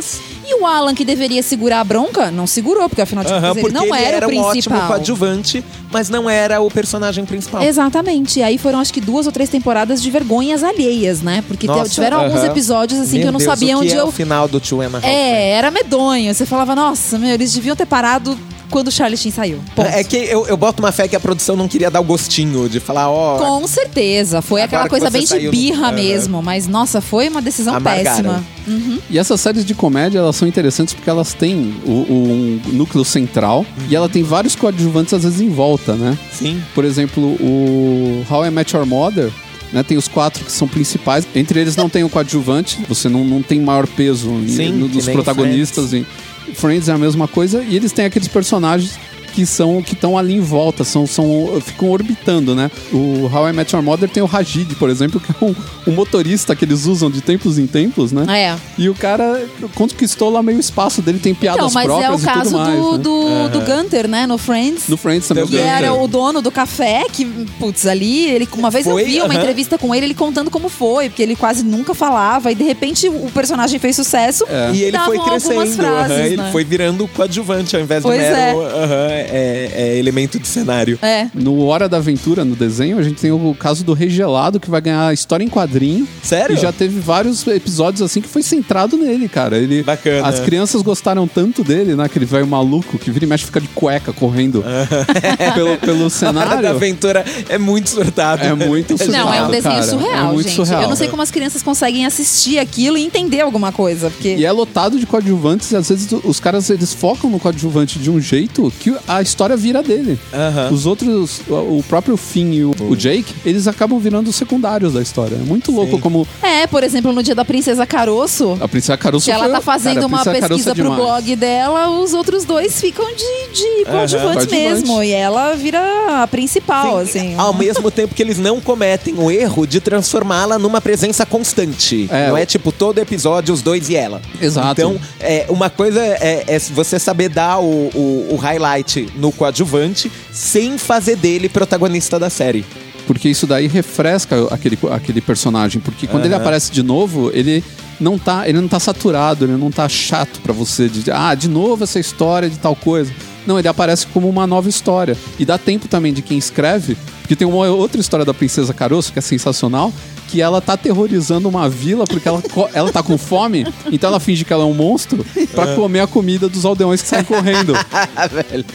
E o Alan, que deveria segurar a bronca, não segurou, porque afinal de Aham, contas ele porque não ele era, era o um ótimo principal. Coadjuvante, mas não era o personagem principal. Exatamente. E aí foram acho que duas ou três temporadas de vergonhas alheias, né? Porque Nossa, tiveram alguns aham. episódios assim Meu que eu não Deus, sabia o que onde é eu o final do Two and a Half É, era medonho. Você falava, nossa, meu, eles deviam ter parado quando o Charlie Sheen saiu. Ponto. É que eu, eu boto uma fé que a produção não queria dar o gostinho de falar, ó. Com certeza. Foi aquela que coisa bem de birra Aham. mesmo. Mas, nossa, foi uma decisão Amargaram. péssima. Uhum. E essas séries de comédia, elas são interessantes porque elas têm o, o- um núcleo central e ela tem vários coadjuvantes, às vezes, em volta, né? Sim. Por exemplo, o How I Met Your Mother, né? Tem os quatro que são principais. Entre eles não tem o coadjuvante, você não, não tem maior peso em- Sim, no- que dos protagonistas. Friends. Friends é a mesma coisa. E eles têm aqueles personagens que são que estão ali em volta, são, são ficam orbitando, né? O How I Met Your Mother tem o Rajid, por exemplo, que é um, um motorista que eles usam de tempos em tempos, né? É. E o cara conquistou lá meio espaço dele, tem piadas Então, mas é próprias o e caso tudo mais. do, né? do, do Gunter, né? No Friends. No Friends também. Que era o dono do café, que, putz, ali, ele, uma vez Foi, eu vi uma aham. entrevista com ele, ele contando como foi, porque ele quase nunca falava, e de repente o personagem fez sucesso E ele foi algumas crescendo, frases, aham, ele né? foi virando coadjuvante ao invés Pois do é. mero. aham, é- é elemento de cenário. É. No Hora da Aventura, no desenho, a gente tem o caso do Regelado, que vai ganhar a história em quadrinho. Sério? E já teve vários episódios assim que foi centrado nele, cara. Ele, Bacana. As crianças gostaram tanto dele, né? Aquele velho maluco que vira e mexe fica de cueca correndo pelo, pelo A Hora da cenário. Aventura é muito surtado. É muito surtado. Não, é um desenho cara. surreal, É muito gente. surreal. Eu não sei como as crianças conseguem assistir aquilo e entender alguma coisa. Porque. E é lotado de coadjuvantes e às vezes os caras eles focam no coadjuvante de um jeito que a história vira dele. Aham. Os outros, o próprio Finn e o, o Jake, eles acabam virando os secundários da história. É muito louco Sim. como É, por exemplo, no dia da Princesa Caroço. a Princesa Caruso Que ela foi- tá fazendo cara, a uma Caroço pesquisa é pro demais. blog dela, os outros dois ficam de, de coadjuvantes Coadjuvante. mesmo. E ela vira a principal, assim. Ao mesmo tempo que eles não cometem o erro de transformá-la numa presença constante. É, não o- é tipo todo episódio os dois e ela. Exato. Então, é, uma coisa é, é você saber dar o, o- o highlight no coadjuvante sem fazer dele protagonista da série. Porque isso daí refresca aquele, aquele personagem. Porque quando ele Aham. aparece de novo, ele não tá, ele não tá saturado, ele não tá chato pra você de ah, de novo essa história de tal coisa. Não, ele aparece como uma nova história. E dá tempo também de quem escreve, porque tem uma outra história da Princesa Caroço que é sensacional, que ela tá aterrorizando uma vila porque ela, ela tá com fome, então ela finge que ela é um monstro pra comer a comida dos aldeões que saem correndo. Velho.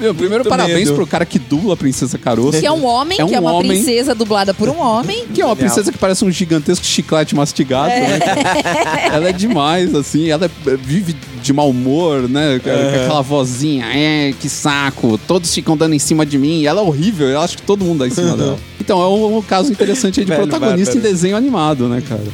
Meu, primeiro, Muito parabéns medo. pro cara que dubla a Princesa Caroço. Que é um homem, É um que é uma homem. princesa dublada por um homem. Que é uma princesa que parece um gigantesco chiclete mastigado, né? ela é demais, assim. Ela é- vive de mau humor, né? Com aquela vozinha, é, que saco. Todos ficam dando em cima de mim. E ela é horrível, eu acho que todo mundo dá em cima dela. Então, é um, um caso interessante aí de Velho protagonista bárbaro. em desenho animado, né, cara?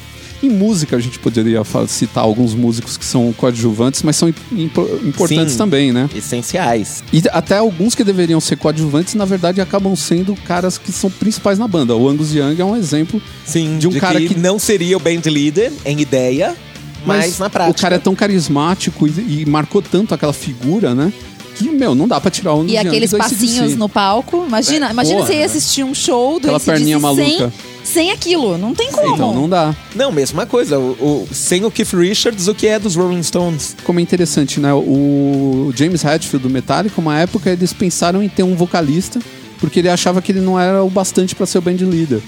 Em música, a gente poderia citar alguns músicos que são coadjuvantes, mas são impo- importantes Sim. também, né? Essenciais. E até alguns que deveriam ser coadjuvantes, na verdade, acabam sendo caras que são principais na banda. O Angus Young é um exemplo Sim, De um cara que- não seria o band leader em ideia, mas, na prática. o cara é tão carismático e, e marcou tanto aquela figura, né? Que, meu, não dá pra tirar o Angus E aqueles passinhos no palco. Imagina, É, imagina porra, você ir assistir um show do Aquela perninha maluca. sem, sem aquilo. Não tem como. Então, não dá. Não, mesma coisa. O, o- sem o Keith Richards, o que é dos Rolling Stones? Como é interessante, né? O James Hetfield do Metallica, uma época eles pensaram em ter um vocalista, porque ele achava que ele não era o bastante pra ser o band leader.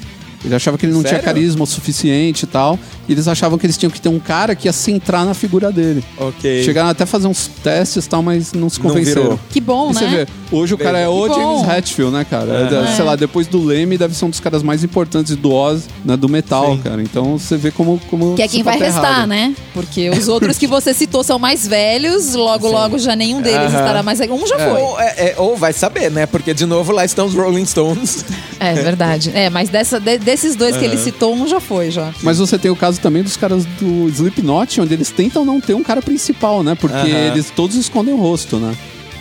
Ele achava que ele não tinha Sério? carisma o suficiente e tal. E eles achavam que eles tinham que ter um cara que ia centrar na figura dele. Ok. Chegaram até a fazer uns testes e tal, mas não se Não convenceram. virou. Que bom, E você né? vê, hoje o cara é o Que James bom. Hetfield, né, cara? Aham. É, Sei lá, depois do Leme deve ser um dos caras mais importantes do Oz, né, do metal, Sim. cara. Então você vê como. como Que é quem vai tá restar, errado. né? Porque os outros que você citou são mais velhos, logo, logo já nenhum deles Aham. estará mais. Um já foi. Ou, é- é- ou vai saber, né? Porque, de novo, lá estão os Rolling Stones. É verdade. É, mas dessa, de- desses dois que ele citou, um já foi já. Mas você tem o caso também dos caras do Slipknot, onde eles tentam não ter um cara principal, né? Porque Aham. eles todos escondem o rosto, né?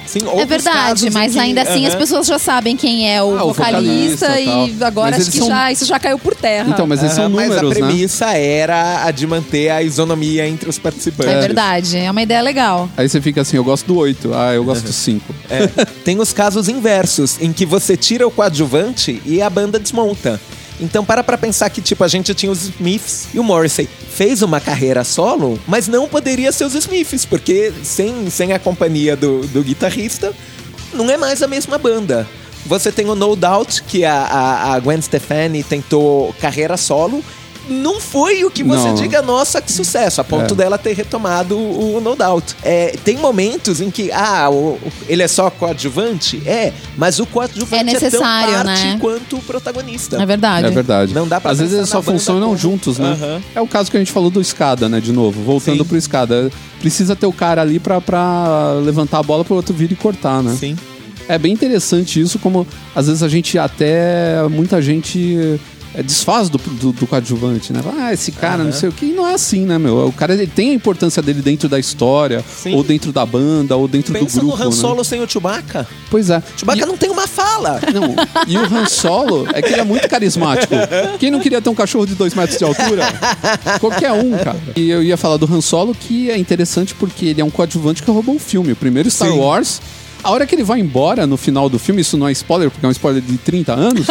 Sim, É outros verdade, casos em mas que- ainda assim as Aham. pessoas já sabem quem é o Ah, o vocalista, vocalista e tal. agora Mas acho eles que são- já, isso já caiu por terra. Então, mas eles são Aham, mas a números, né? premissa era a de manter a isonomia entre os participantes. É verdade, é uma ideia legal. Aí você fica assim, eu gosto do 8, ah, eu gosto do 5. É, tem os casos inversos, em que você tira o coadjuvante e a banda desmonta. Então para pra pensar que, tipo, a gente tinha os Smiths e o Morrissey fez uma carreira solo, mas não poderia ser os Smiths, porque sem, sem a companhia do, do guitarrista, não é mais a mesma banda. Você tem o No Doubt, que a, a, a Gwen Stefani tentou carreira solo. Não foi o que você Não. diga, nossa, que sucesso, a ponto É. dela ter retomado o, No Doubt. É, tem momentos em que, ah, o- ele é só coadjuvante? É, mas o coadjuvante É necessário, tão parte né? quanto o protagonista. É verdade. É verdade. Não dá pra Às vezes eles só funcionam juntos, né? Aham. É o caso que a gente falou do Escada, né? De novo, voltando Sim. pro Escada. Precisa ter o cara ali pra, pra levantar a bola pro outro vir e cortar, né? Sim. É bem interessante isso, como às vezes a gente até. Muita gente é, desfaz do, do, do coadjuvante, né? Ah, esse cara, não sei o que. E não é assim, né, meu? O cara ele tem a importância dele dentro da história, Sim. ou dentro da banda, ou dentro Pensa do grupo. no Han né? Solo sem o Chewbacca. Pois é. Chewbacca E- não tem uma fala. Não, e o Han Solo é que ele é muito carismático. Quem não queria ter um cachorro de dois metros de altura? Qualquer um, cara. E eu ia falar do Han Solo, que é interessante porque ele é um coadjuvante que roubou um filme. O primeiro Star Sim. Wars, A hora que ele vai embora no final do filme, isso não é spoiler, porque é um spoiler de 30 anos.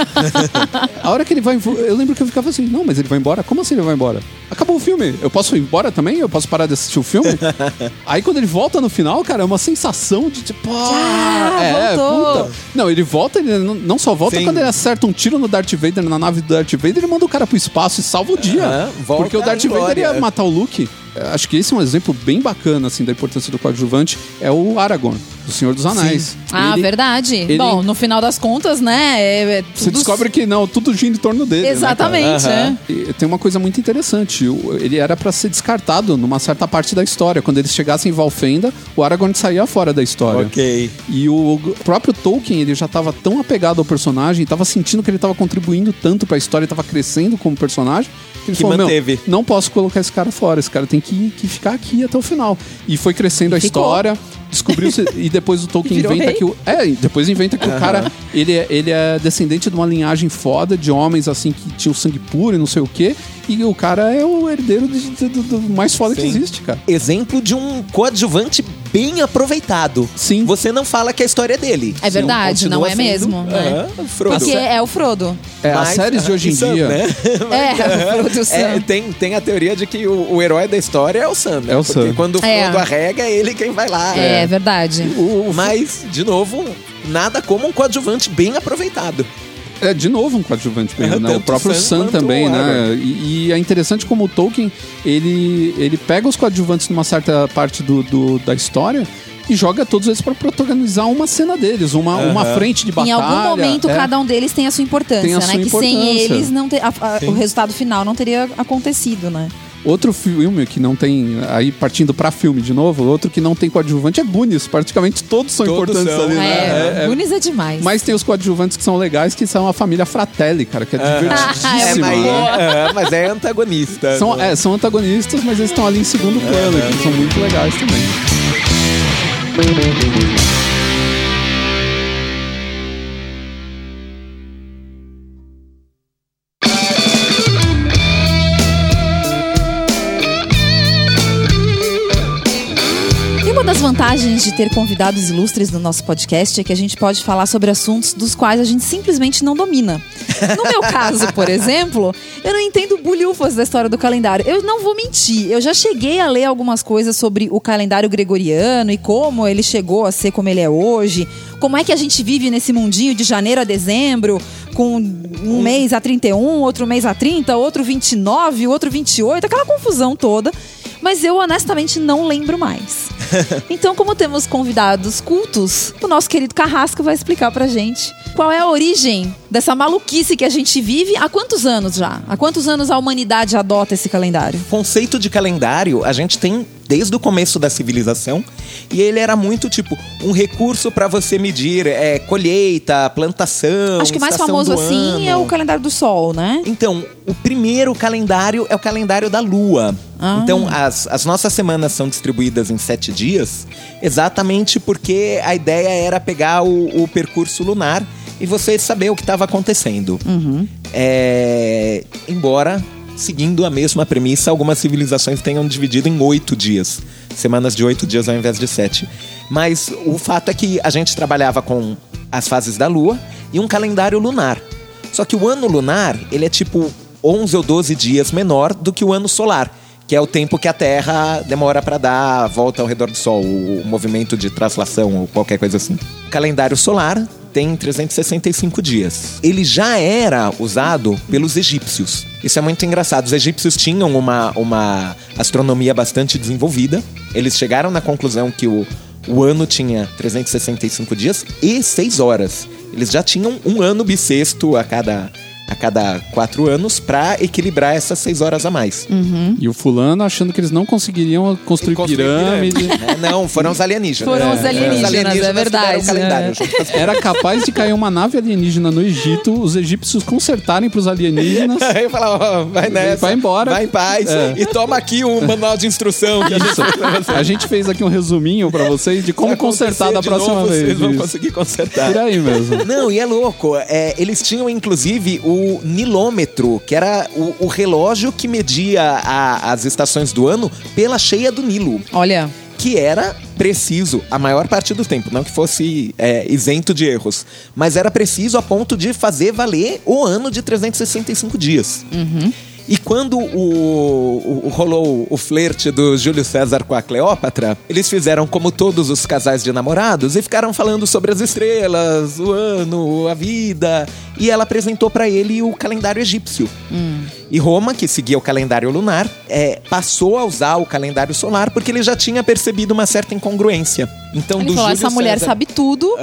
a hora que ele vai. Eu lembro que eu ficava assim, não, mas ele vai embora? Como assim ele vai embora? Acabou o filme. Eu posso ir embora também? Eu posso parar de assistir o filme? Aí quando ele volta no final, cara, é uma sensação de tipo. Ah, é, voltou. puta. Não, ele volta, ele não, só volta Sim. quando ele acerta um tiro no Darth Vader, na nave do Darth Vader, ele manda o cara pro espaço e salva o dia. Volta porque o Darth Vader ia matar o Luke. É, Acho que esse é um exemplo bem bacana, assim, da importância do coadjuvante. É o Aragorn, do Senhor dos Anéis. Ah, Ele- verdade. ele- Bom, no final das contas, né? É, é Você tudo- descobre que não, tudo gira em torno dele. né? Exatamente, Aham. é. E Tem uma coisa muito interessante. Ele era pra ser descartado numa certa parte da história. Quando eles chegassem em Valfenda, o Aragorn saía fora da história. Ok. E o próprio Tolkien, ele já estava tão apegado ao personagem, estava sentindo que ele estava contribuindo tanto para a história, estava crescendo como personagem, que ele Que falou, manteve. meu, não posso colocar esse cara fora, esse cara tem que, que ficar aqui até o final. E foi crescendo a ficou. história, descobriu e depois o Tolkien Virou inventa rei. que o é, e depois inventa que o cara, ele é, ele é descendente de uma linhagem foda de homens assim que tinham sangue puro e não sei o quê, e o cara é o herdeiro de- de- do, do mais foda que Sim. existe, cara. Exemplo de um coadjuvante bem aproveitado. Sim. Você não fala que a história é dele. É verdade, Continua não é sendo, mesmo, né? aham, Frodo. Porque é o Frodo. É, as Mas- séries de hoje em Sam, dia, né? É, o Frodo É, Sam. tem, tem a teoria de que o, o herói da história é o Sam. né? É o Porque Sam. quando o É. Frodo arrega, é ele quem vai lá. É, verdade. o, o Mas, de novo, nada como um coadjuvante bem aproveitado. É, de novo um coadjuvante mesmo, É, né? O próprio Sam Sam também, né? E, e é interessante como o Tolkien, ele, ele pega os coadjuvantes numa certa parte do, do- da história e joga todos eles pra protagonizar uma cena deles, uma, uma frente de Em batalha. algum momento, é. cada um deles tem a sua importância, Tem a né? sua que sem eles não ter- a- a- o resultado final não teria acontecido, né? Outro filme que não tem, aí partindo pra filme de novo, outro que não tem coadjuvante é Goonies. Praticamente todos são Todos importantes são. ali, né? É, É, é. Goonies é demais. Mas tem os coadjuvantes que são legais, que são a família Fratelli, cara, que é É divertidíssima. mas, né? é, mas é antagonista. São, é, são antagonistas, mas eles estão ali em segundo plano, que são muito legais também. Vantagens de ter convidados ilustres no nosso podcast é que a gente pode falar sobre assuntos dos quais a gente simplesmente não domina. No meu caso, por exemplo, eu não entendo bulhufas da história do calendário. Eu não vou mentir, eu já cheguei a ler algumas coisas sobre o calendário gregoriano e como ele chegou a ser como ele é hoje. Como é que a gente vive nesse mundinho de janeiro a dezembro, com um mês a 31, outro mês a 30, outro 29, outro 28, aquela confusão toda. Mas eu honestamente não lembro mais. Então, como temos convidados cultos, o nosso querido Carrasco vai explicar pra gente qual é a origem dessa maluquice que a gente vive. Há quantos anos já? Há quantos anos a humanidade adota esse calendário? conceito de calendário a gente tem desde o começo da civilização e ele era muito tipo um recurso para você medir é, colheita, plantação. Acho que o mais famoso assim é ano. o calendário do Sol, né? Então, o primeiro calendário é o calendário da Lua. Ah. Então, as, as nossas semanas são distribuídas em sete dias, exatamente porque a ideia era pegar o, o percurso lunar e você saber o que estava acontecendo. É, embora, seguindo a mesma premissa, algumas civilizações tenham dividido em oito dias. Semanas de oito dias ao invés de sete. Mas o fato é que a gente trabalhava com as fases da Lua e um calendário lunar. Só que o ano lunar, ele é tipo 11 ou 12 dias menor do que o ano solar, que é o tempo que a Terra demora para dar a volta ao redor do Sol, o, movimento de translação ou qualquer coisa assim. O calendário solar tem 365 dias. Ele já era usado pelos egípcios. Isso é muito engraçado. Os egípcios tinham uma, uma astronomia bastante desenvolvida. Eles chegaram na conclusão que o, o ano tinha 365 dias e 6 horas. Eles já tinham um ano bissexto a cada, a cada quatro anos para equilibrar essas 6 horas a mais. E o fulano achando que eles não conseguiriam construir, Construir pirâmide. É, não, foram os alienígenas. Foram os É, alienígenas, é fizeram verdade, o calendário é. com as Era capaz de cair uma nave alienígena no Egito, os egípcios consertarem pros alienígenas. Aí eu falava, ó, vai nessa. Vai embora. Vai em paz. É. E toma aqui um manual de instrução. Que a gente Isso. A gente fez aqui um resuminho pra vocês de como Se consertar da próxima novo, vez. Vocês vão conseguir consertar. Por aí mesmo. Não, e é louco. É, eles tinham, inclusive, o nilômetro, que era o, o relógio que media a- as estações do ano pela cheia do Nilo. Olha, que era preciso a maior parte do tempo, não que fosse é, isento de erros, mas era preciso a ponto de fazer valer o ano de 365 dias. E quando o, o- rolou o flerte do Júlio César com a Cleópatra, eles fizeram como todos os casais de namorados e ficaram falando sobre as estrelas, o ano, a vida. E ela apresentou pra ele o calendário egípcio. E Roma, que seguia o calendário lunar, é, passou a usar o calendário solar porque ele já tinha percebido uma certa incongruência. Então, Ele do falou, Júlio essa mulher César- sabe tudo,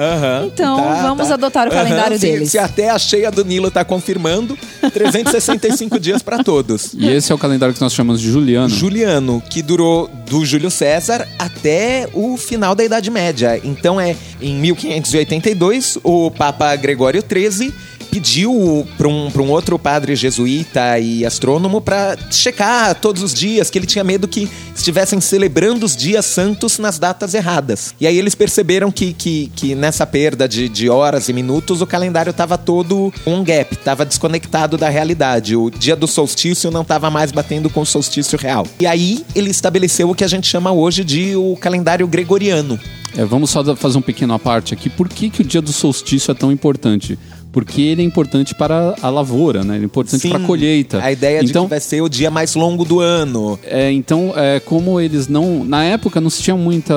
então tá, vamos tá. adotar o calendário se- deles. Se até a cheia do Nilo tá confirmando, 365 dias pra todos. E esse é o calendário que nós chamamos de Juliano. Juliano, que durou do Júlio César até o final da Idade Média. Então é em 1582 o Papa Gregório XIII pediu para um, um outro padre jesuíta e astrônomo para checar todos os dias, que ele tinha medo que estivessem celebrando os dias santos nas datas erradas. E aí eles perceberam que, que, que nessa perda de, de horas e minutos o calendário estava todo um gap, estava desconectado da realidade. O dia do solstício não estava mais batendo com o solstício real. E aí ele estabeleceu o que a gente chama hoje de o calendário gregoriano. É, vamos só fazer um pequeno à parte aqui. Por que, que o dia do solstício é tão importante? Porque ele é importante para a lavoura, né? Ele é importante para a colheita. A ideia de então, que vai ser o dia mais longo do ano. É, então, é, como eles não. Na época não se tinha muita.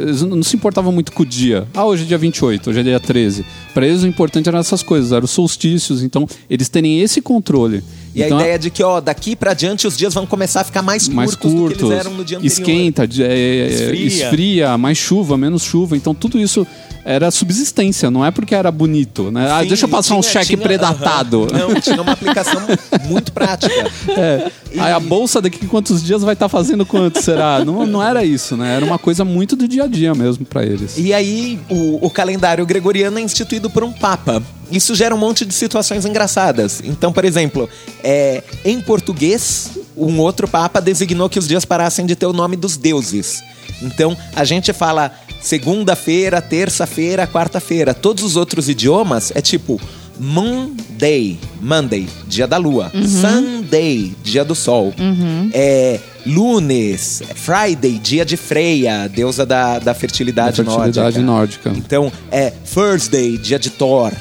Eles não se importavam muito com o dia. Ah, hoje é dia 28, hoje é dia 13. Para eles o importante eram essas coisas, eram os solstícios. Então, eles terem esse controle. E então, a ideia de que, ó, daqui pra diante os dias vão começar a ficar mais, mais curtos, do que curtos, eles eram no dia anterior. esquenta, de- é, Esfria. esfria. mais chuva, menos chuva. Então, tudo isso era subsistência, não é porque era bonito, né? ah, Sim, deixa eu passar um tinha- cheque tinha- predatado. aham. Não, tinha uma aplicação muito prática. É. Aí a bolsa daqui quantos dias vai estar fazendo quanto, será? Não, não era isso, né? Era uma coisa muito do dia a dia mesmo para eles. E aí, o, o calendário gregoriano é instituído por um papa. Isso gera um monte de situações engraçadas. Então, por exemplo, é, em português, um outro papa designou que os dias parassem de ter o nome dos deuses. Então, a gente fala segunda-feira, terça-feira, quarta-feira. Todos os outros idiomas é tipo Monday, Monday, dia da lua. Sunday, dia do sol. É lunes, Friday, dia de Freia, deusa da, da fertilidade, Da fertilidade nórdica. Então, é Thursday, dia de Thor.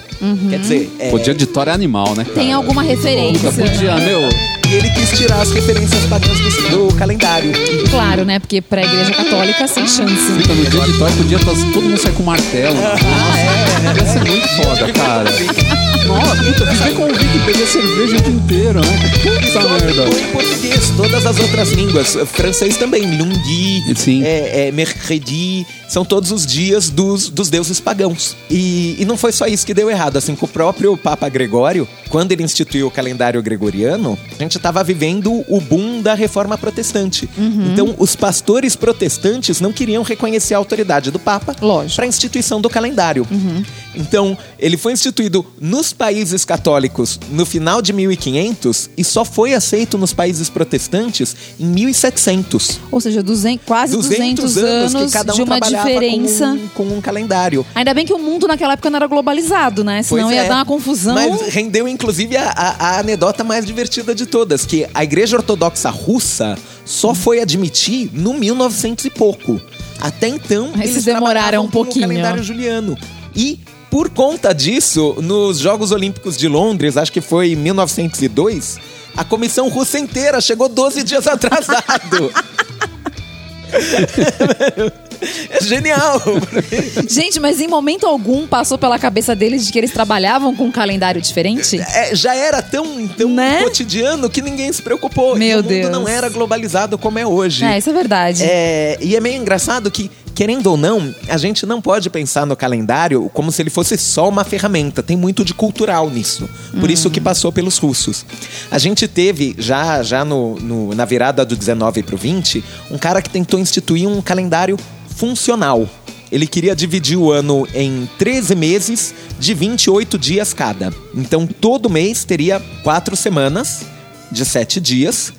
Quer dizer, é, O dia de Thor é animal, né? Tem alguma referência. Podia, meu. e ele quis tirar as referências pagãs do, do calendário. Claro, né? Porque pra igreja católica, sem chance. Puta, no dia de Thor podia todo mundo sair com martelo. Nossa, ia ser muito foda, cara. Nossa, puta, viver com o Vic beber cerveja o dia inteiro, né? Puta merda. Em português, todas as outras línguas. Francês também, lundi, Sim. é, é, mercredi, são todos os dias dos, dos deuses pagãos. E, e não foi só isso que deu errado, assim, com o próprio Papa Gregório, quando ele instituiu o calendário gregoriano, a gente estava vivendo o boom da reforma protestante. Então, os pastores protestantes não queriam reconhecer a autoridade do Papa para a instituição do calendário. Então, ele foi instituído nos países católicos no final de 1500 e só foi aceito nos países protestantes em 1700. Ou seja, 200, quase 200, 200 anos, que cada um de uma trabalhava diferença. com um, com um calendário. Ainda bem que o mundo naquela época não era globalizado, né? Senão Pois ia é. dar uma confusão. Mas rendeu, inclusive, a, a- a anedota mais divertida de todas, que a Igreja Ortodoxa Russa só foi admitir no 1900 e pouco. Até então, eles demoraram um com o pouquinho. calendário juliano. E por conta disso, nos Jogos Olímpicos de Londres, acho que foi em 1902, a comissão russa inteira chegou 12 dias atrasado. é genial. Gente, mas em momento algum passou pela cabeça deles de que eles trabalhavam com um calendário diferente? É, já era tão, tão Né? cotidiano que ninguém se preocupou. e Meu o mundo Deus. não era globalizado como é hoje. É, isso é verdade. É, e é meio engraçado que, querendo ou não, a gente não pode pensar no calendário como se ele fosse só uma ferramenta. Tem muito de cultural nisso. Por isso que passou pelos russos. A gente teve, já, já no, no- na virada do 19 para o 20, um cara que tentou instituir um calendário funcional. Ele queria dividir o ano em 13 meses de 28 dias cada. Então, todo mês teria quatro semanas de sete dias.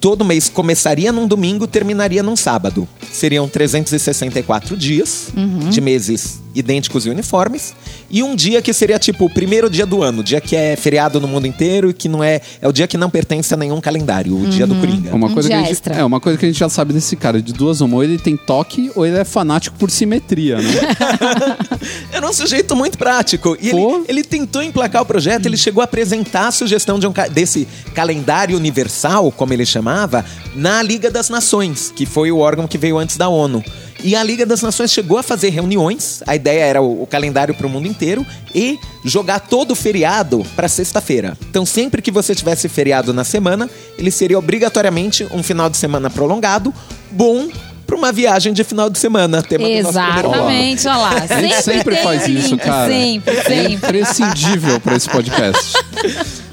Todo mês começaria num domingo, terminaria num sábado. Seriam 364 dias de meses idênticos e uniformes. e um dia que seria tipo o primeiro dia do ano, o dia que é feriado no mundo inteiro e que não é. É o dia que não pertence a nenhum calendário, o dia do Coringa. Uma Um coisa que dia a gente, extra. é uma coisa que a gente já sabe desse cara, de duas uma, ou ele tem toque ou ele é fanático por simetria, né? Era um sujeito muito prático. E ele, ele tentou emplacar o projeto, ele chegou a apresentar a sugestão de um, desse calendário universal, como ele chamava, na Liga das Nações, que foi o órgão que veio antes da ONU. E a Liga das Nações chegou a fazer reuniões, a ideia era o, o calendário para o mundo inteiro, e jogar todo o feriado para sexta-feira. Então, sempre que você tivesse feriado na semana, ele seria obrigatoriamente um final de semana prolongado, bom para uma viagem de final de semana. Tema do nosso primeiro bloco. Exatamente, olha lá. A gente sempre tem faz um isso, link, cara. Sempre, É sempre. imprescindível para esse podcast.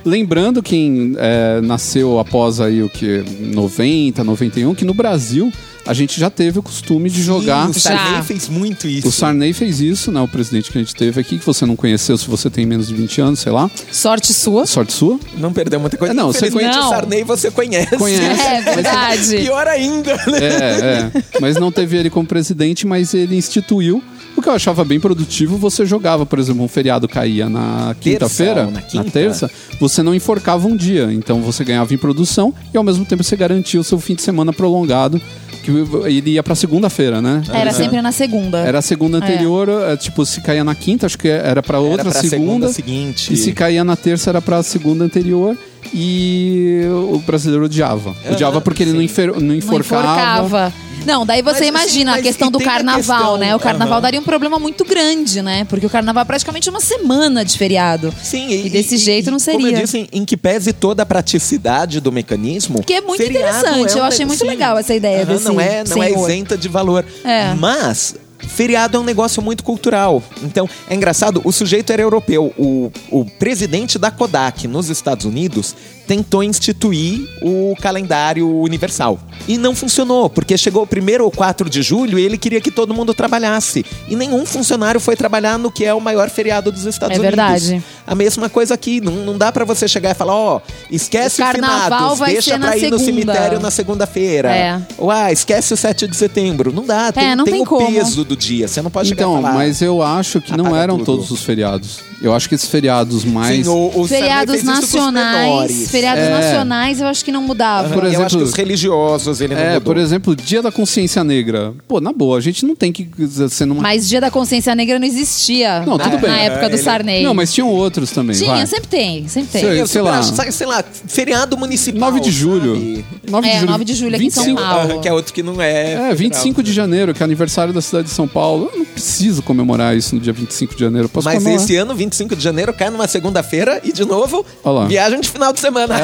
Lembrando quem é, nasceu após aí o que 90, 91, que no Brasil a gente já teve o costume de jogar. Sim, o Sarney Já. fez muito isso. O Sarney fez isso, né? O presidente que a gente teve aqui, que você não conheceu se você tem menos de 20 anos, sei lá. Sorte sua. Sorte sua. Não perdeu muita coisa. É, não, você conhece- o Sarney você conhece. Conhece. É verdade. Pior ainda, né? É, é. Mas não teve ele como presidente, mas ele instituiu. O que eu achava bem produtivo, você jogava, por exemplo, um feriado caía na quinta-feira, na quinta. terça, você não enforcava um dia. Então você ganhava em produção e ao mesmo tempo você garantia o seu fim de semana prolongado, que ele ia pra segunda-feira, né? Era sempre na segunda. Era a segunda anterior, é, tipo, se caía na quinta, acho que era pra outra Era pra segunda. seguinte. E se caía na terça era pra segunda anterior. E o brasileiro odiava. Odiava porque ele não, enfer- não Não enforcava. Não, daí você Mas, imagina assim, a questão do e carnaval, questão- né? O carnaval Aham. daria um problema muito grande, né? Porque o carnaval é praticamente uma semana de feriado. Sim, E desse jeito não Como eu seria. disse, em que pese toda a praticidade do mecanismo. Que é muito feriado interessante, é eu achei muito sim. legal essa ideia Aham, desse Não é, não é isenta de valor. É. Mas. Feriado é um negócio muito cultural. Então, é engraçado, o sujeito era europeu. O, o presidente da Kodak nos Estados Unidos tentou instituir o calendário universal. E não funcionou, porque chegou o primeiro ou 4 de julho e ele queria que todo mundo trabalhasse. E nenhum funcionário foi trabalhar no que é o maior feriado dos Estados É Unidos. verdade. A mesma coisa aqui. Não, não dá pra você chegar e falar, ó, esquece O o, carnaval finados, vai deixa ser pra na ir no segunda. cemitério na segunda-feira. É. Ou, ah, esquece o 7 de setembro. Não dá, tem, não tem o como. peso do dia. Você não pode chegar Então, falar... mas eu acho que não apaga eram tudo. todos os feriados. Eu acho que esses feriados mais. Sim, o, o Sarney Feriados fez isso com os nacionais. Feriados É. nacionais eu acho que não mudava. Por eu acho exemplo- que os religiosos ele não É, mudou. por exemplo, Dia da Consciência Negra. Pô, na boa, a gente não tem que ser numa. Mas Dia da Consciência Negra não existia Não, tudo na, bem. na época do É, ele- Sarney. Não, mas tinham outros também. Tinha, vai. sempre tem, sempre tem. Sei- Eu sei super lá. acho, sabe, sei lá, feriado municipal. 9 de julho. sabe? 9 É, de julho. 9 de julho aqui em São 25 Paulo. Que é outro que não é. É, 25 de janeiro, que é aniversário da cidade de São Paulo. Eu não preciso comemorar isso no dia 25 de janeiro. Eu Posso Mas comemorar. esse ano, 25 de janeiro, cai numa segunda-feira e, de novo, Olha lá. viagem de final de semana. É,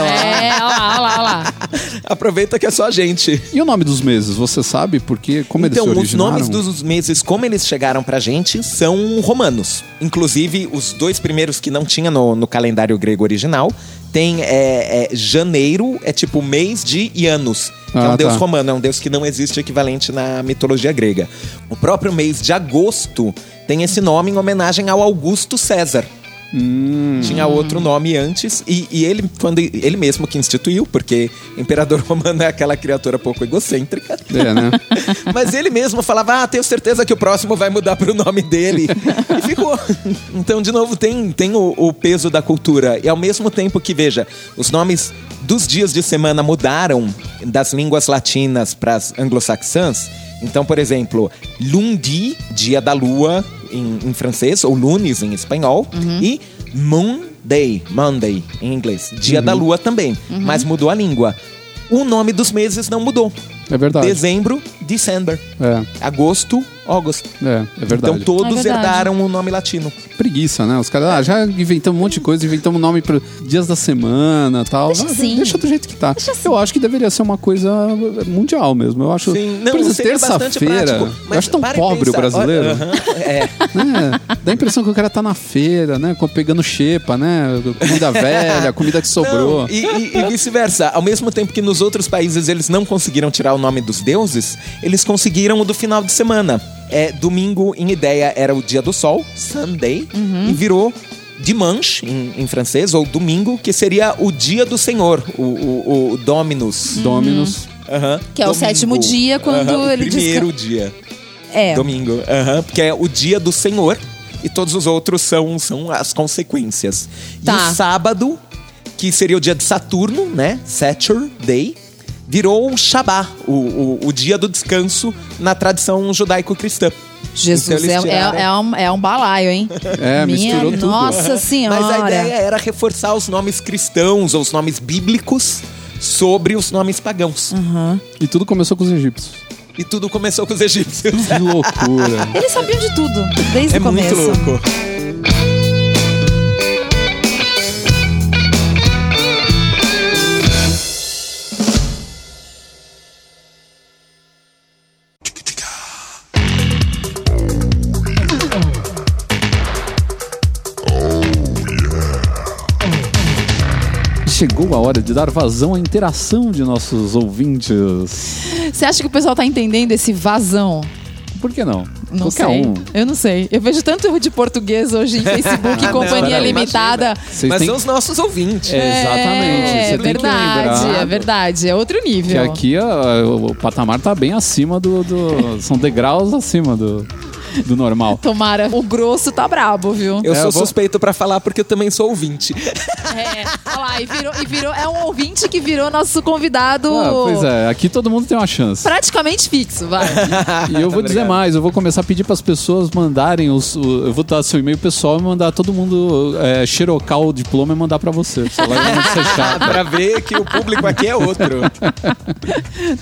olha lá, olha lá, olha lá. Aproveita que é só a gente. E o nome dos meses, você sabe? Porque como então, eles se os originaram? nomes dos meses, como eles chegaram pra gente, são romanos. Inclusive, os dois primeiros que não tinha no, no calendário grego original, tem é, é, janeiro, é tipo mês de Ianos, que é Ah, um deus tá. romano, é um deus que não existe equivalente na mitologia grega. O próprio mês de agosto tem esse nome em homenagem ao Augusto César. Hum. Tinha outro nome antes, e, e ele, quando ele mesmo que instituiu, porque imperador romano é aquela criatura pouco egocêntrica. É, né? Mas ele mesmo falava, ah, tenho certeza que o próximo vai mudar pro nome dele. e ficou. Então, de novo, tem, tem o, o peso da cultura. E ao mesmo tempo que, veja, os nomes dos dias de semana mudaram das línguas latinas para as anglo-saxãs. Então, por exemplo, lundi, dia da lua em, em francês, ou lunes em espanhol, e Monday, Monday em inglês, dia da lua também, mas mudou a língua. O nome dos meses não mudou. É verdade. Dezembro, December. É, Agosto, August. é, é verdade. Então todos É verdade. herdaram o nome latino. Preguiça, né? Os caras ah, já inventamos um monte de coisa, inventamos nome para dias da semana tal. Deixa Ah, assim. deixa do jeito que tá. Assim. Eu acho que deveria ser uma coisa mundial mesmo. Eu acho. Sim, não, por exemplo, terça-feira. Eu acho tão pobre o brasileiro. olha, aham, é. né? Dá a impressão que o cara tá na feira, né? com- Pegando xepa, né? Comida velha, comida que sobrou. Não, e e- e vice-versa. Ao mesmo tempo que nos outros países eles não conseguiram tirar o nome dos deuses, eles conseguiram o do final de semana. É, domingo, em ideia, era o dia do sol, Sunday, Uhum. e virou dimanche, em, em francês, ou domingo, que seria o dia do Senhor, o, o, o Dominus. Dominus. Aham, Que é o sétimo dia, quando Aham, ele o primeiro dia. É. Domingo. Aham, porque é o dia do Senhor. e todos os outros são, são as consequências. E Tá. o sábado, que seria o dia de Saturno, né? Saturday, virou o Shabá, o, o, o dia do descanso na tradição judaico-cristã. Jesus, Então é, é, é um, é um balaio, hein? É, Minha misturou tudo. Nossa senhora. Mas a ideia era reforçar os nomes cristãos ou os nomes bíblicos sobre os nomes pagãos. E tudo começou com os egípcios. E tudo começou com os egípcios. Que loucura. Eles sabiam de tudo, desde É o começo. muito louco. Chegou a hora de dar vazão à interação de nossos ouvintes. Você acha que o pessoal tá entendendo esse vazão? Por que não? Não Qualquer sei. um. Eu não sei. Eu vejo tanto erro de português hoje em Facebook, Ah, não, companhia não, limitada. Vocês Mas têm são os nossos ouvintes. É, Exatamente. É, Você tem que verdade, é verdade. É outro que nível. aqui ó, o patamar tá bem acima do. do- são degraus acima do, do normal. Tomara, o grosso tá brabo, viu? Eu É, sou eu vou- suspeito pra falar porque eu também sou ouvinte. É, olha lá, e virou, e virou. É um ouvinte que virou nosso convidado Ah, pois é, aqui todo mundo tem uma chance. praticamente fixo, vai. E eu vou dizer mais, eu vou começar a pedir para as pessoas mandarem os. o- eu vou dar seu e-mail pessoal e mandar todo mundo é, xerocar o diploma e mandar para você. Vai ser chato. pra ver que o público aqui é outro.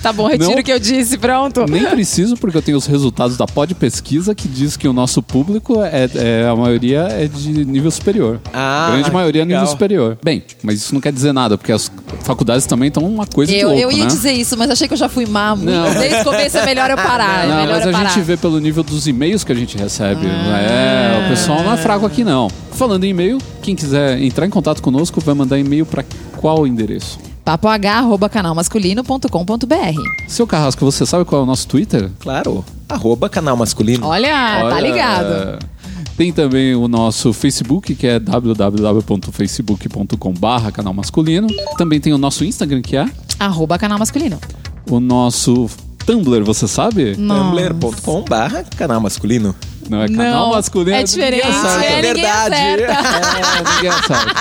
Tá bom, retiro o que eu disse, pronto. Nem preciso, porque eu tenho os resultados da Pod Pesquisa que diz que o nosso público é, é- a maioria é de nível superior. Ah, a grande maioria é legal. nível superior. Bem, mas isso não quer dizer nada, porque as faculdades também estão uma coisa de Eu, louco, eu ia né? dizer isso, mas achei que eu já fui má. muito. Não. Desde o começo é melhor eu parar. é Não, melhor mas eu a parar. gente vê pelo nível dos e-mails que a gente recebe. Ah. É, o pessoal não é fraco aqui, não. Falando em e-mail, quem quiser entrar em contato conosco vai mandar e-mail para qual endereço? papoh.canalmasculino.com.br Seu Carrasco, você sabe qual é o nosso Twitter? Claro. Arroba canal masculino. Olha, tá Olha, ligado. Tem também o nosso Facebook, que é www.facebook.com.br canal masculino. Também tem o nosso Instagram, que é Arroba canal masculino. o nosso Tumblr, você sabe? Tumblr.com barra canal masculino. Não é canal Não, masculino. é diferente. ninguém acerta. É, ninguém verdade. É, ninguém acerta.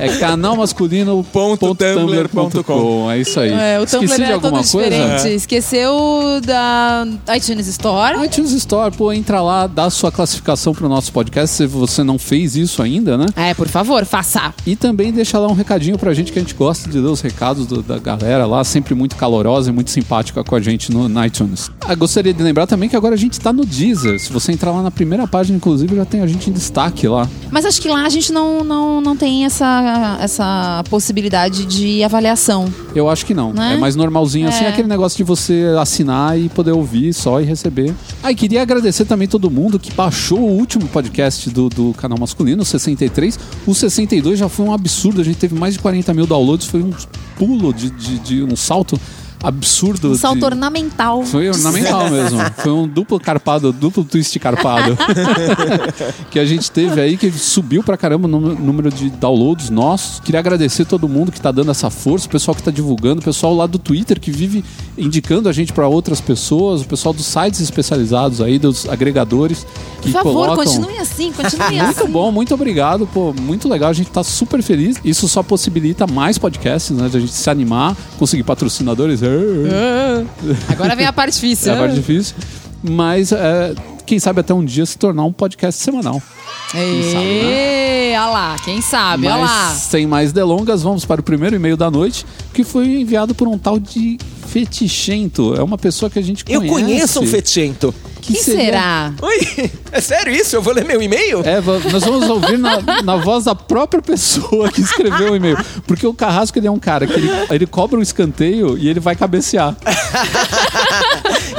É canalmasculino.tumblr.com. É isso aí. É, o Tumblr Esqueci de é alguma todo coisa? diferente. Esqueceu da iTunes Store. iTunes Store, pô, entra lá, dá sua classificação pro nosso podcast se você não fez isso ainda, né? É, por favor, faça. E também deixa lá um recadinho pra gente que a gente gosta de ler os recados do- da galera lá, sempre muito calorosa e muito simpática com a gente no, no iTunes. Ah, gostaria de lembrar também que agora a gente tá no Deezer. Se você entrar lá na primeira página, inclusive, já tem a gente em destaque lá. Mas acho que lá a gente não, não, não tem essa, essa possibilidade de avaliação. Eu acho que não. Né? É mais normalzinho assim, É. aquele negócio de você assinar e poder ouvir só e receber. Ah, e queria agradecer também todo mundo que baixou o último podcast do, do canal masculino, o 63. O 62 já foi um absurdo, a gente teve mais de 40 mil downloads, foi um pulo de, de, de um salto absurdo. Um salto de... ornamental. Foi ornamental mesmo. Foi um duplo carpado, duplo twist carpado. que a gente teve aí, que subiu pra caramba o número- de downloads nossos. Queria agradecer todo mundo que tá dando essa força, o pessoal que tá divulgando, o pessoal lá do Twitter que vive indicando a gente pra outras pessoas, o pessoal dos sites especializados aí, dos agregadores. Que Por favor, colocam... continue assim, continue Muito assim. bom, muito obrigado, pô, muito legal, a gente tá super feliz. Isso só possibilita mais podcasts, né, de a gente se animar, conseguir patrocinadores. Agora vem a parte difícil. É a parte difícil. Mas é, quem sabe até um dia se tornar um podcast semanal. Ê, olha lá, quem sabe, olha lá. Mas sem mais delongas, vamos para o primeiro e-mail da noite, que foi enviado por um tal de Fetichento. É uma pessoa que a gente Eu conhece. conheço um fetichento. Que Quem seria- será? Oi, é sério isso? Eu vou ler meu e-mail? É, nós vamos ouvir na, na voz da própria pessoa que escreveu o e-mail. Porque o Carrasco ele é um cara que ele, ele cobra um escanteio e ele vai cabecear.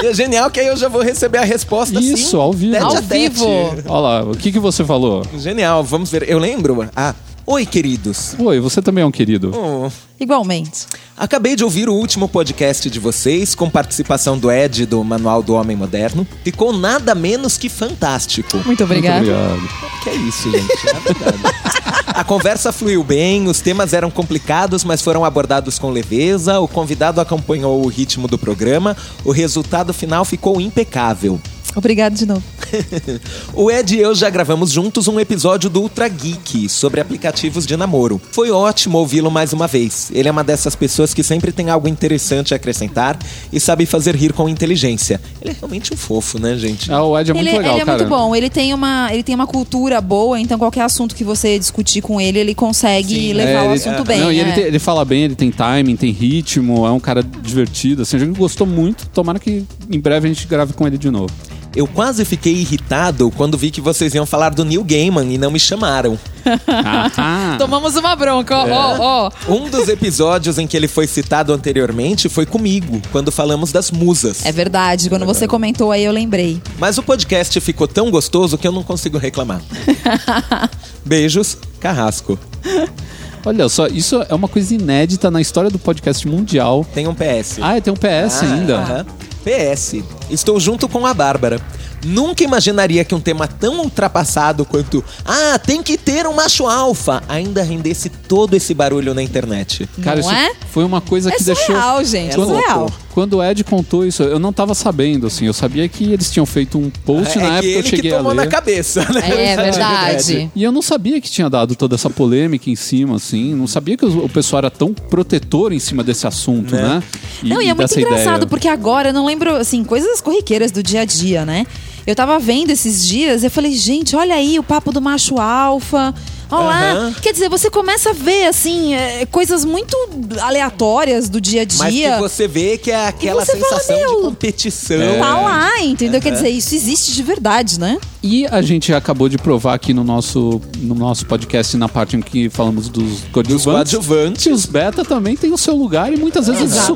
E é genial que aí eu já vou receber a resposta Isso, assim, ao vivo. Ao vivo. Olha lá, o que, que você falou? Genial, vamos ver. Eu lembro. Ah, oi, queridos. Oi, você também é um querido. Oh, Igualmente. Acabei de ouvir o último podcast de vocês, com participação do Ed do Manual do Homem Moderno. Ficou nada menos que fantástico. Muito obrigado. Muito obrigado. Que é isso, gente? É verdade. A conversa fluiu bem, os temas eram complicados, mas foram abordados com leveza. O convidado acompanhou o ritmo do programa. O resultado final ficou impecável. Obrigado de novo. O Ed e eu já gravamos juntos um episódio do Ultra Geek sobre aplicativos de namoro. Foi ótimo ouvi-lo mais uma vez. Ele é uma dessas pessoas que sempre tem algo interessante a acrescentar e sabe fazer rir com inteligência. Ele é realmente um fofo, né, gente? Ah, o Ed é muito ele, legal, ele é cara. muito bom. Ele tem, uma, ele tem uma cultura boa, então qualquer assunto que você discutir com ele, ele consegue Sim. levar É, o ele- assunto é, bem. Não, e ele, é. tem- ele fala bem, ele tem timing, tem ritmo, é um cara divertido. Assim, a gente gostou muito. Tomara que em breve a gente grave com ele de novo. Eu quase fiquei irritado quando vi que vocês iam falar do Neil Gaiman e não me chamaram. Tomamos uma bronca, ó, ó, ó. Um dos episódios em que ele foi citado anteriormente foi comigo, quando falamos das musas. É verdade, quando você comentou aí eu lembrei. Mas o podcast ficou tão gostoso que eu não consigo reclamar. Beijos, Carrasco. olha só, isso é uma coisa inédita na história do podcast mundial. Tem um PS. Ah, tem um PS Ah, ainda. aham. PS. Estou junto com a Bárbara. Nunca imaginaria que um tema tão ultrapassado quanto Ah, tem que ter um macho alfa ainda rendesse todo esse barulho na internet. Cara, Não isso é? foi uma coisa É que deixou. surreal, gente, é Quando, surreal. quando o Ed contou isso, eu não tava sabendo, assim. Eu sabia que eles tinham feito um post é na que época ele eu cheguei que tomou a na ler. cabeça, né? É verdade. E eu não sabia que tinha dado toda essa polêmica em cima, assim. Não sabia que o pessoal era tão protetor em cima desse assunto, Né? né? Não, e é muito engraçado, ideia. porque agora eu não lembro, assim, coisas corriqueiras do dia a dia, né? Eu tava vendo esses dias, eu falei, gente, olha aí o papo do macho alfa. Olha lá. Aham. Quer dizer, você começa a ver, assim, é, coisas muito aleatórias do dia a Mas que dia. você vê que é aquela fala, sensação "Meu, de competição. Tá lá, entendeu? Quer dizer, isso existe de verdade, né? E a gente acabou de provar aqui no nosso, no nosso podcast, na parte em que falamos dos coadjuvantes, que os beta também têm o seu lugar e muitas vezes su-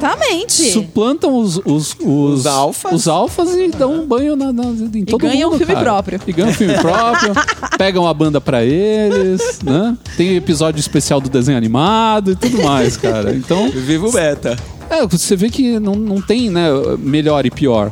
suplantam os, os, os, Os alfas. os alfas e dão um banho na, na- em todo ganham mundo, um filme cara. próprio. E ganham um filme próprio, pegam a banda pra eles, né? Tem episódio especial do desenho animado e tudo mais, cara. Então, Viva o beta. é, você vê que não, não tem, né, melhor e pior.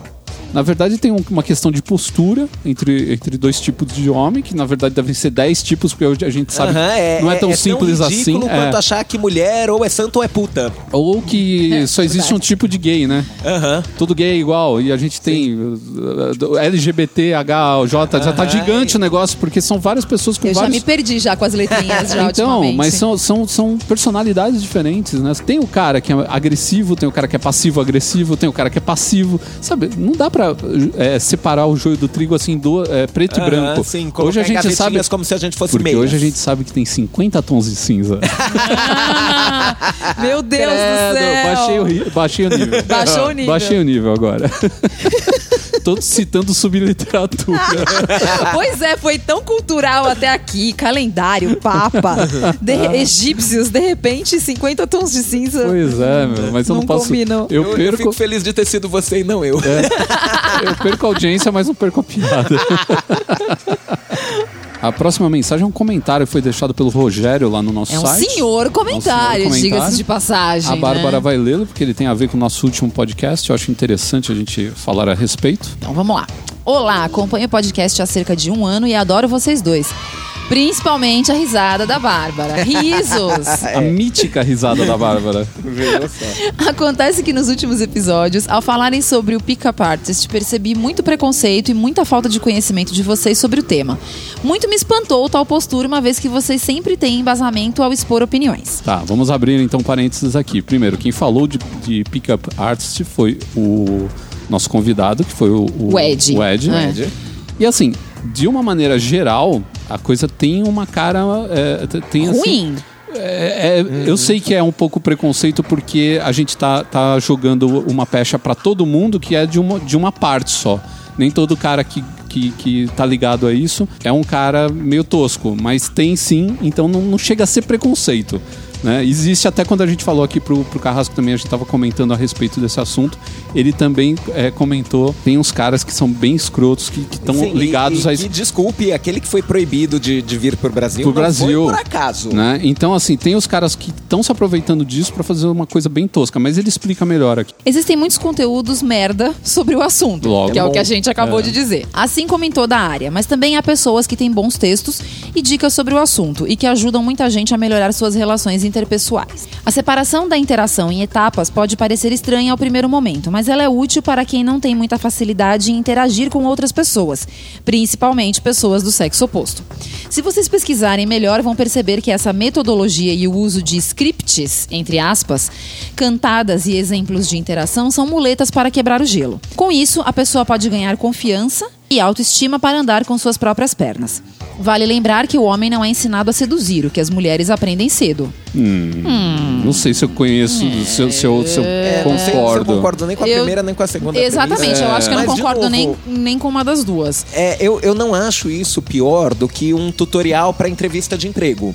Na verdade, tem um- uma questão de postura entre, entre dois tipos de homem, que na verdade devem ser 10 tipos, porque hoje a gente sabe Aham, que não é tão simples tão assim. ridículo é. quanto achar que mulher ou é santo ou é puta. Ou que É, só existe verdade. um tipo de gay, né? Aham. Todo gay é igual. E a gente tem uh, LGBT, HJ, já tá gigante o negócio, porque são várias pessoas com Eu já vários. me perdi já com as letrinhas já Então, mas são, são, são personalidades diferentes, né? Tem o cara que é agressivo, tem o cara que é passivo-agressivo, tem o cara que é passivo. Sabe, não dá pra é, separar o joio do trigo assim, do, é, preto e branco. Sim, hoje a gente sabe. como se a gente fosse Porque meias. hoje a gente sabe que tem 50 tons de cinza. Ah, meu Deus do Credo, céu. Baixei o, baixei o nível. Baixou o nível. Baixei o nível agora. Todos citando subliteratura. Pois é, foi tão cultural até aqui. Calendário, papa, de- egípcios, de repente, 50 tons de cinza. Pois é, meu, mas eu não, Não posso. combinou. Eu Eu, eu perco, fico feliz de ter sido você e não eu. eu perco a audiência, mas não perco a piada. A próxima mensagem é um comentário que foi deixado pelo Rogério lá no nosso É um site. senhor comentário, É um senhor diga-se comentário. de passagem. A Bárbara né? vai lê-lo porque ele tem a ver com o nosso último podcast. Eu acho interessante a gente falar a respeito. Então vamos lá. Olá, acompanho o podcast há cerca de um ano e adoro vocês dois. Principalmente a risada da Bárbara. Risos! A mítica risada da Bárbara. Acontece que nos últimos episódios, ao falarem sobre o Pick-up Artist, percebi muito preconceito e muita falta de conhecimento de vocês sobre o tema. Muito me espantou tal postura, uma vez que vocês sempre têm embasamento ao expor opiniões. Tá, vamos abrir então parênteses aqui. Primeiro, quem falou de, de Pickup Artist foi o nosso convidado, que foi o, O Ed. O Ed. É. E assim, de uma maneira geral, a coisa tem uma cara. é, tem, assim, Ruim. É, é, Eu sei que é um pouco preconceito porque a gente tá, tá jogando uma pecha pra todo mundo que é de uma, de uma parte só. Nem todo cara que, que, que tá ligado a isso é um cara meio tosco, mas tem sim, então não, não chega a ser preconceito. Né? Existe até quando a gente falou aqui pro, pro Carrasco também, a gente tava comentando a respeito desse assunto. Ele também é, comentou: tem uns caras que são bem escrotos, que estão ligados e, a e, isso. e desculpe, aquele que foi proibido de, de vir pro Brasil Pro não Brasil. foi por acaso. Né? Então, assim, tem os caras que estão se aproveitando disso pra fazer uma coisa bem tosca, mas ele explica melhor aqui. Existem muitos conteúdos merda sobre o assunto, Logo. que é o que a gente acabou É. de dizer. Assim como em toda a área, mas também há pessoas que têm bons textos e dicas sobre o assunto e que ajudam muita gente a melhorar suas relações interpessoais. A separação da interação em etapas pode parecer estranha ao primeiro momento, mas ela é útil para quem não tem muita facilidade em interagir com outras pessoas, principalmente pessoas do sexo oposto. Se vocês pesquisarem melhor, vão perceber que essa metodologia e o uso de scripts, entre aspas, cantadas e exemplos de interação são muletas para quebrar o gelo. Com isso, a pessoa pode ganhar confiança e autoestima para andar com suas próprias pernas. Vale lembrar que o homem não é ensinado a seduzir, o que as mulheres aprendem cedo. Não sei se eu conheço, se, eu- se eu, se eu É, não sei se eu concordo. concordo nem com a Eu- primeira, nem com a segunda. Exatamente, premissa. eu acho que eu não Mas, concordo nem, novo, nem com uma das duas. É, eu, eu não acho isso pior do que um tutorial para entrevista de emprego.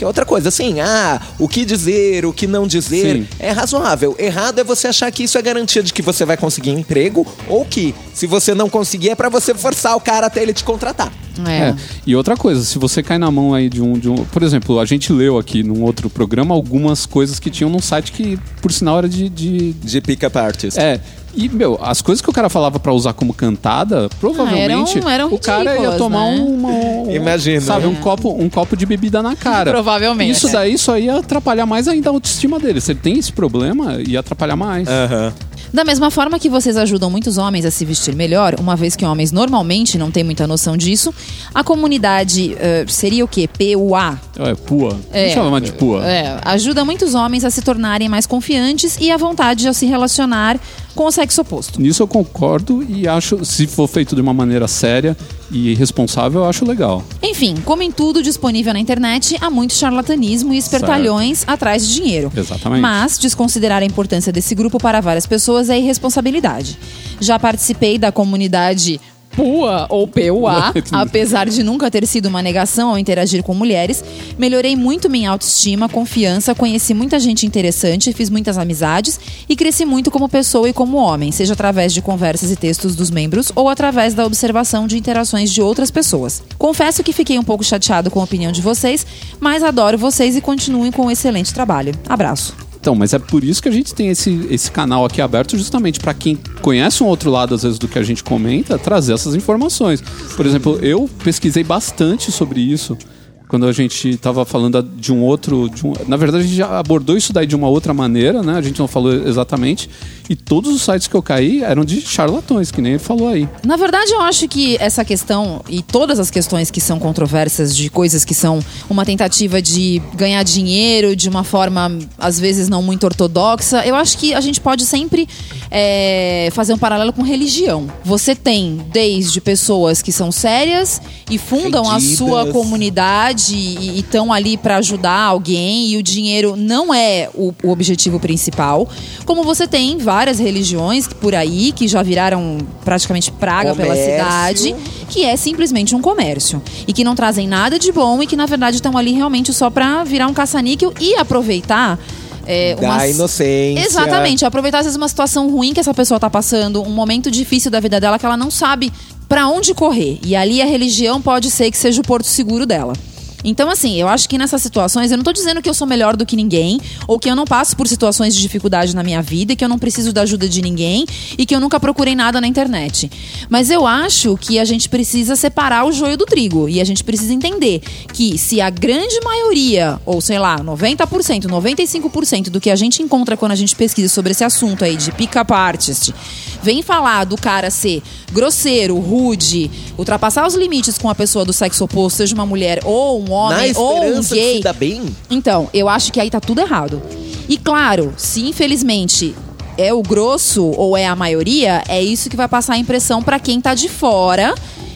Que é outra coisa, assim, ah, o que dizer, o que não dizer, Sim. é razoável. Errado é você achar que isso é garantia de que você vai conseguir emprego, ou que, se você não conseguir, é pra você forçar o cara até ele te contratar. É. É. E outra coisa, se você cai na mão aí de um, de um. Por exemplo, a gente leu aqui num outro programa algumas coisas que tinham num site que, por sinal, era de. de- De pick-up artist. é. E, meu, as coisas que o cara falava pra usar como cantada, provavelmente eram- eram o cara ia tomar né? uma. um- Imagina. Sabe, um, copo, um copo de bebida na cara. Provavelmente. Isso daí só ia atrapalhar mais ainda a autoestima dele. Se ele tem esse problema, ia atrapalhar mais. Aham. Da mesma forma que vocês ajudam muitos homens a se vestir melhor, uma vez que homens normalmente não têm muita noção disso, a comunidade eh, seria o quê? PUA? É, pua. É. Não chama mais de pua. É, ajuda muitos homens a se tornarem mais confiantes e à vontade ao se relacionar com o sexo oposto. Nisso eu concordo e acho, se for feito de uma maneira séria e responsável, eu acho legal. Enfim, como em tudo disponível na internet, há muito charlatanismo e espertalhões atrás de dinheiro. Exatamente. Mas desconsiderar a importância desse grupo para várias pessoas é irresponsabilidade. Já participei da comunidade PUA ou PUA, apesar de nunca ter sido uma negação ao interagir com mulheres, melhorei muito minha autoestima, confiança, conheci muita gente interessante, fiz muitas amizades e cresci muito como pessoa e como homem, seja através de conversas e textos dos membros ou através da observação de interações de outras pessoas. Confesso que fiquei um pouco chateado com a opinião de vocês, mas adoro vocês e continuem com um excelente trabalho. Abraço. Então, mas é por isso que a gente tem esse, esse canal aqui aberto, justamente para quem conhece um outro lado, às vezes, do que a gente comenta, trazer essas informações. Por exemplo, eu pesquisei bastante sobre isso quando a gente estava falando de um outro. de um- na verdade, a gente já abordou isso daí de uma outra maneira, né? A gente não falou exatamente. E todos os sites que eu caí eram de charlatões, que nem ele falou aí. Na verdade, eu acho que essa questão e todas as questões que são controversas de coisas que são uma tentativa de ganhar dinheiro de uma forma às vezes não muito ortodoxa, eu acho que a gente pode sempre é, fazer um paralelo com religião. Você tem desde pessoas que são sérias e fundam a sua comunidade e estão ali para ajudar alguém e o dinheiro não é o, o objetivo principal. Como você tem várias religiões por aí que já viraram praticamente praga pela Comércio. cidade, que é simplesmente um comércio e que não trazem nada de bom e que na verdade estão ali realmente só para virar um caça-níquel e aproveitar é, Da inocência. Exatamente, aproveitar às vezes uma situação ruim que essa pessoa tá passando, um momento difícil da vida dela que ela não sabe pra onde correr. E ali a religião pode ser que seja o porto seguro dela. Então, assim, eu acho que nessas situações, eu não tô dizendo que eu sou melhor do que ninguém, ou que eu não passo por situações de dificuldade na minha vida, que eu não preciso da ajuda de ninguém, e que eu nunca procurei nada na internet. Mas eu acho que a gente precisa separar o joio do trigo, e a gente precisa entender que se a grande maioria, ou sei lá, 90%, 95% do que a gente encontra quando a gente pesquisa sobre esse assunto aí de pick-up artist, vem falar do cara ser grosseiro, rude, ultrapassar os limites com a pessoa do sexo oposto, seja uma mulher ou um homem ou um gay. se dar bem, Então, eu acho que aí tá tudo errado. E claro, se infelizmente é o grosso ou é a maioria, é isso que vai passar a impressão pra quem tá de fora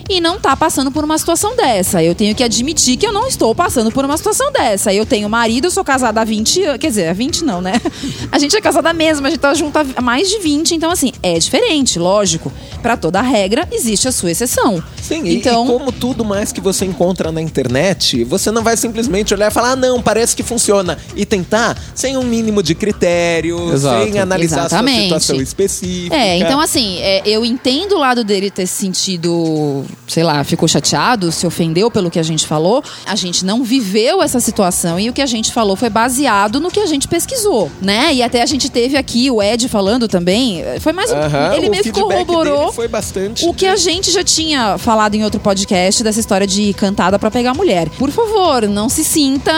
e não tá passando por uma situação dessa. Eu tenho que admitir que eu não estou passando por uma situação dessa. Eu tenho marido, eu sou casada há 20 anos. Quer dizer, há 20 não, né? A gente é casada mesmo, a gente tá junto há mais de 20. Então, assim, é diferente, lógico. Pra toda regra, existe a sua exceção. Sim, e- então, e como tudo mais que você encontra na internet, você não vai simplesmente olhar e falar, ah, não, parece que funciona. E tentar sem um mínimo de critério, Exato. sem analisar Exatamente. a sua situação específica. É, então assim, é, eu entendo o lado dele ter se sentido sei lá, ficou chateado, se ofendeu pelo que a gente falou. A gente não viveu essa situação e o que a gente falou foi baseado no que a gente pesquisou, né? E até a gente teve aqui o Ed falando também. Foi mais um. Aham, ele o meio que feedback corroborou foi bastante. o que a gente já tinha falado em outro podcast dessa história de cantada pra pegar mulher. Por favor, não se sinta.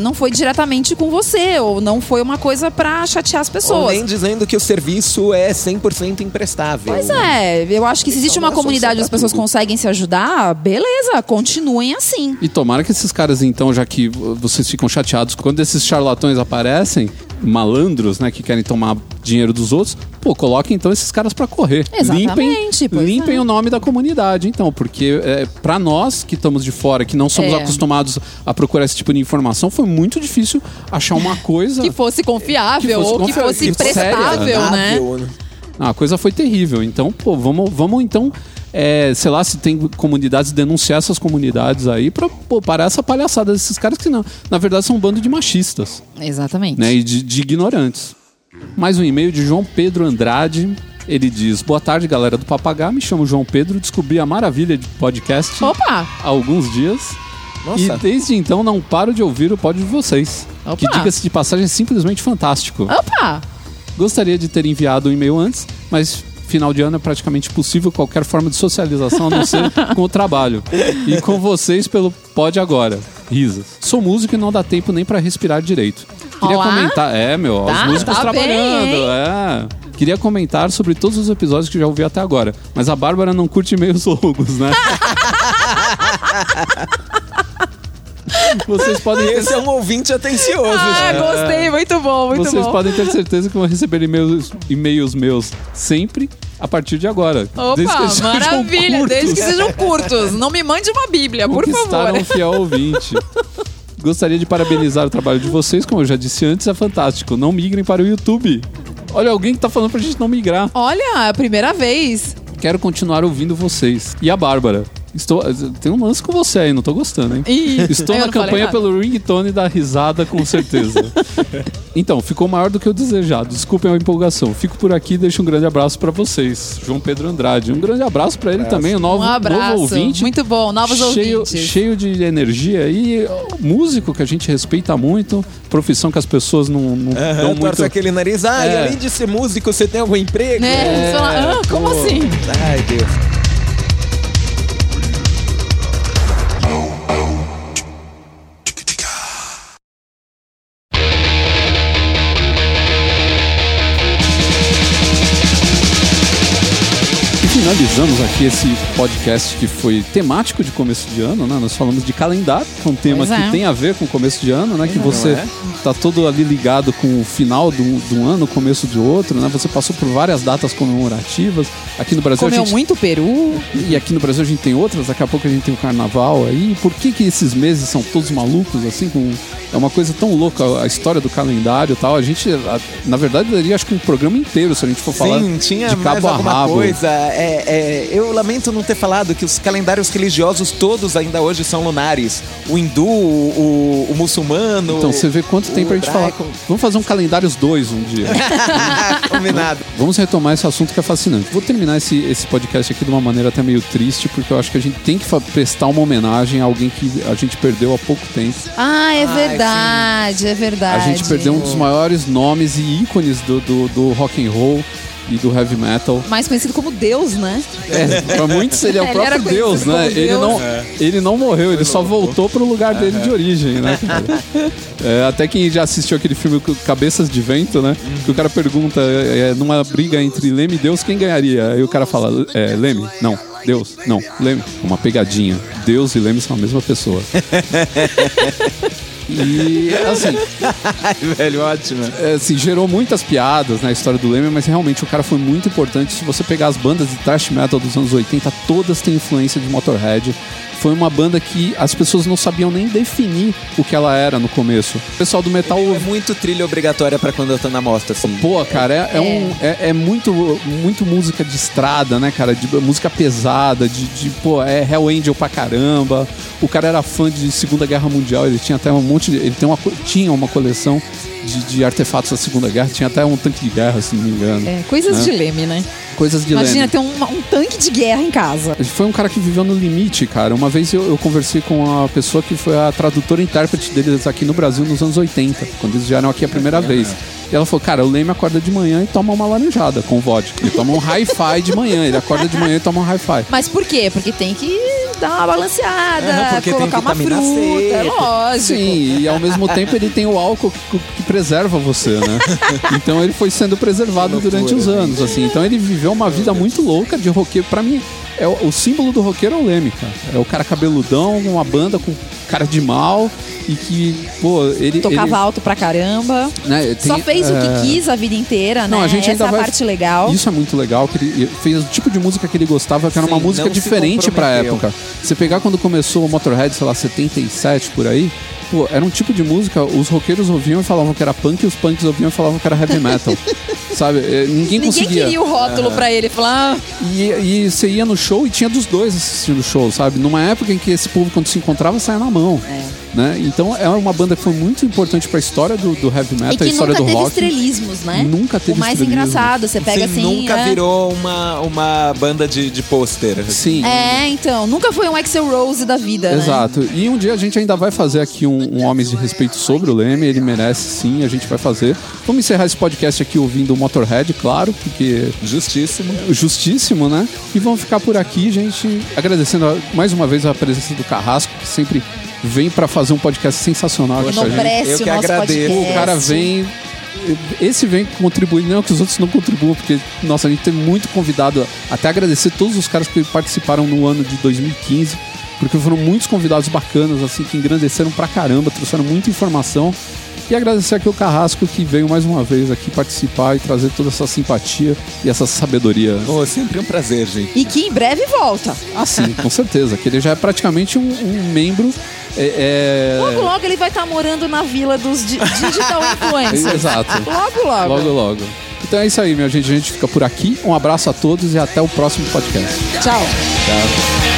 Não foi diretamente com você, ou não foi uma coisa pra chatear as Ou pessoas. nem dizendo que o serviço é 100% emprestável. Pois é, eu acho que se existe Então, uma é comunidade e solução as pessoas conseguem se ajudar, beleza, continuem assim. E tomara que esses caras, então, já que vocês ficam chateados, quando esses charlatões aparecem, malandros, né, que querem tomar dinheiro dos outros, pô, coloquem então esses caras pra correr. Exatamente, Limpem, limpem é. o nome da comunidade, então, porque é, para nós que estamos de fora, que não somos É. acostumados a procurar esse tipo de informação, foi muito difícil achar uma coisa. Que fosse confiável Que fosse ou que fosse que fosse séria, prestável, né? Ável, Ah, a coisa foi terrível. Então, pô, vamos, vamos então, é, sei lá, se tem comunidades, denunciar essas comunidades aí pra pô, parar essa palhaçada desses caras que não, na verdade são um bando de machistas, Exatamente. né? E de, de ignorantes. Mais um e-mail de João Pedro Andrade. Ele diz: Boa tarde, galera do Papagá. Me chamo João Pedro. Descobri a maravilha de podcast Opa! há alguns dias. Nossa. E desde então não paro de ouvir o pod de vocês. Opa. Que, diga-se de passagem, é simplesmente fantástico. Opa! Gostaria de ter enviado um e-mail antes, mas final de ano é praticamente impossível qualquer forma de socialização a não ser com o trabalho. E com vocês pelo Pod Agora. Risas. Sou músico e não dá tempo nem pra respirar direito. Queria Olá. comentar. É, meu, Tá, os músicos tá bem, trabalhando. hein? é. Queria comentar sobre todos os episódios que já ouvi até agora. Mas a Bárbara não curte e-mails longos, né? Vocês podem ter Esse é um ouvinte atencioso. Ah, gente. gostei, muito bom, muito Vocês bom. podem ter certeza que vão receber e-mails, e-mails meus sempre a partir de agora. Desde que Opa, eles sejam maravilha, curtos. desde que sejam curtos. Não me mande uma bíblia, por favor. um fiel ouvinte. Gostaria de parabenizar o trabalho de vocês, como eu já disse antes, é fantástico. Não migrem para o YouTube. Olha, alguém que tá falando pra gente não migrar. Olha, é a primeira vez. Quero continuar ouvindo vocês. E a Bárbara. Estou, tem um lance com você aí, não tô gostando, hein? Ih, Estou eu na campanha pelo ringtone da risada, com certeza. então, ficou maior do que o desejado. Desculpem a empolgação. Fico por aqui e deixo um grande abraço pra vocês. João Pedro Andrade. Um grande abraço pra ele também, um novo, Um abraço. novo ouvinte. Muito bom, novos cheio, ouvintes. cheio de energia e músico que a gente respeita muito, profissão que as pessoas não, não Aham, dão muito. aquele nariz. Ah, e É. além de ser músico, você tem algum emprego? Né? Você fala, ah, como pô. assim? Ai, Deus. Finalizamos aqui esse podcast que foi temático de começo de ano, né? Nós falamos de calendário, que é um tema Pois que é. tem a ver com começo de ano, né? Que Não você é? Tá todo ali ligado com o final do, do ano, o começo de outro, né? Você passou por várias datas comemorativas. Aqui no Brasil a Comeu gente muito peru. E aqui no Brasil a gente tem outras, daqui a pouco a gente tem o carnaval aí. Por que que esses meses são todos malucos, assim? Com... É uma coisa tão louca a história do calendário e tal. A gente, a- na verdade, daria acho que um programa inteiro se a gente for falar Sim, tinha de mais cabo a alguma rabo. coisa. É, é, eu lamento não ter falado que os calendários religiosos todos ainda hoje são lunares. O hindu, o, o muçulmano. Então você vê quanto tem pra gente falar. Vamos fazer um calendários 2 um dia. Combinado. Vamos retomar esse assunto que é fascinante. Vou terminar esse, esse podcast aqui de uma maneira até meio triste, porque eu acho que a gente tem que prestar uma homenagem a alguém que a gente perdeu há pouco tempo. Ah, é Ah, verdade, é A verdade. gente perdeu um dos maiores nomes e ícones do, do, do rock and roll e do heavy metal. Mais conhecido como Deus, né? É, pra muitos ele é o Ele próprio Deus, né? Ele Deus. não, ele não morreu, ele só voltou pro lugar dele de origem, né? É, até quem já assistiu aquele filme Cabeças de Vento, né? Que o cara pergunta, é, numa briga entre Leme e Deus, quem ganharia? Aí o cara fala, é, Leme? Não. Deus? Não. Leme? Uma pegadinha. Deus e Leme são a mesma pessoa. E, assim, velho, ótimo. é, assim, gerou muitas piadas na história do Leme, mas realmente o cara foi muito importante. Se você pegar as bandas de thrash metal dos anos 80, todas têm influência de Motorhead. Foi uma banda que as pessoas não sabiam nem definir o que ela era no começo. O pessoal do metal É muito trilha obrigatória pra quando eu tô na mostra, assim. Pô, cara, é, é um, é, é muito, muito música de estrada, né, cara? De música pesada, de, de, pô, é Hell Angel pra caramba. O cara era fã de Segunda Guerra Mundial, ele tinha até um monte de, ele tem uma, tinha uma coleção de, de artefatos da Segunda Guerra, tinha até um tanque de guerra, se não me engano. É, coisas Né? de Leme, né? Coisas de Imagina Leme. ter um, um tanque de guerra em casa. Ele foi um cara que viveu no limite, cara. Uma vez eu, eu conversei com a pessoa que foi a tradutora e intérprete deles aqui no Brasil nos anos 80, quando eles vieram aqui a primeira vez. E ela falou, cara, o Leme acorda de manhã e toma uma laranjada com vodka. Ele toma um hi-fi de manhã. Ele acorda de manhã e toma um hi-fi. Mas por quê? Porque tem que dar uma balanceada, É, porque tem colocar uma vitamina fruta, C. é lógico. Sim, e ao mesmo tempo ele tem o álcool que, que preserva você, né? Então ele foi sendo preservado durante os anos, assim. Então ele viveu uma vida muito louca de roqueiro. Pra mim, é o, o símbolo do roqueiro é o Leme, cara. É o cara cabeludão, uma banda com cara de mal e que, pô, ele... Tocava ele, alto pra caramba. né, tem- Só fez o é, que quis a vida inteira, né? Não, a gente Essa ainda é a vai- parte legal. Isso é muito legal, que ele fez o tipo de música que ele gostava, que era uma música não diferente pra época. Você pegar quando começou o Motorhead, sei lá, 77 por aí, pô, era um tipo de música, os roqueiros ouviam e falavam que era punk, e os punks ouviam e falavam que era heavy metal. Sabe? É, Ninguém, Ninguém conseguia. queria o rótulo pra ele falar. "Ah, E, e você ia no show e tinha dos dois assistindo o show, sabe? Numa época em que esse povo, quando se encontrava, saia na mão. Né? Então é uma banda que foi muito importante pra história do, do heavy E metal, a que história nunca do teve rock. estrelismos, né? Nunca teve O mais estrelismo. engraçado, você pega Sim, assim. nunca é. virou uma, uma banda de, de pôster. Sim. É, então. Nunca foi um Axel Rose da vida, né? Exato. E um dia a gente ainda vai fazer aqui um, um Homens de Respeito sobre o Leme. Ele merece sim, a gente vai fazer. Vamos encerrar esse podcast aqui ouvindo o Motorhead, claro, porque Justíssimo. justíssimo, né? E vamos ficar por aqui, gente. Agradecendo a- mais uma vez a presença do Carrasco, que sempre vem pra fazer um podcast sensacional aqui com a gente. Eu que agradeço. podcast. O cara vem. Esse vem contribuir, não que os outros não contribuam, porque, nossa, a gente tem muito convidado. Até agradecer todos os caras que participaram no ano de 2015, porque foram muitos convidados bacanas, assim, que engrandeceram pra caramba, trouxeram muita informação. E agradecer aqui o Carrasco que veio mais uma vez aqui participar e trazer toda essa simpatia e essa sabedoria. Oh, sempre um prazer, gente. E que em breve volta. Assim, com certeza, que ele já é praticamente um, um membro. É, é... Logo, logo ele vai estar tá morando na vila dos digital influencers. Exato. Logo, logo. Logo, logo. Então é isso aí, meu gente. A gente fica por aqui. Um abraço a todos e até o próximo podcast. Tchau. Tchau.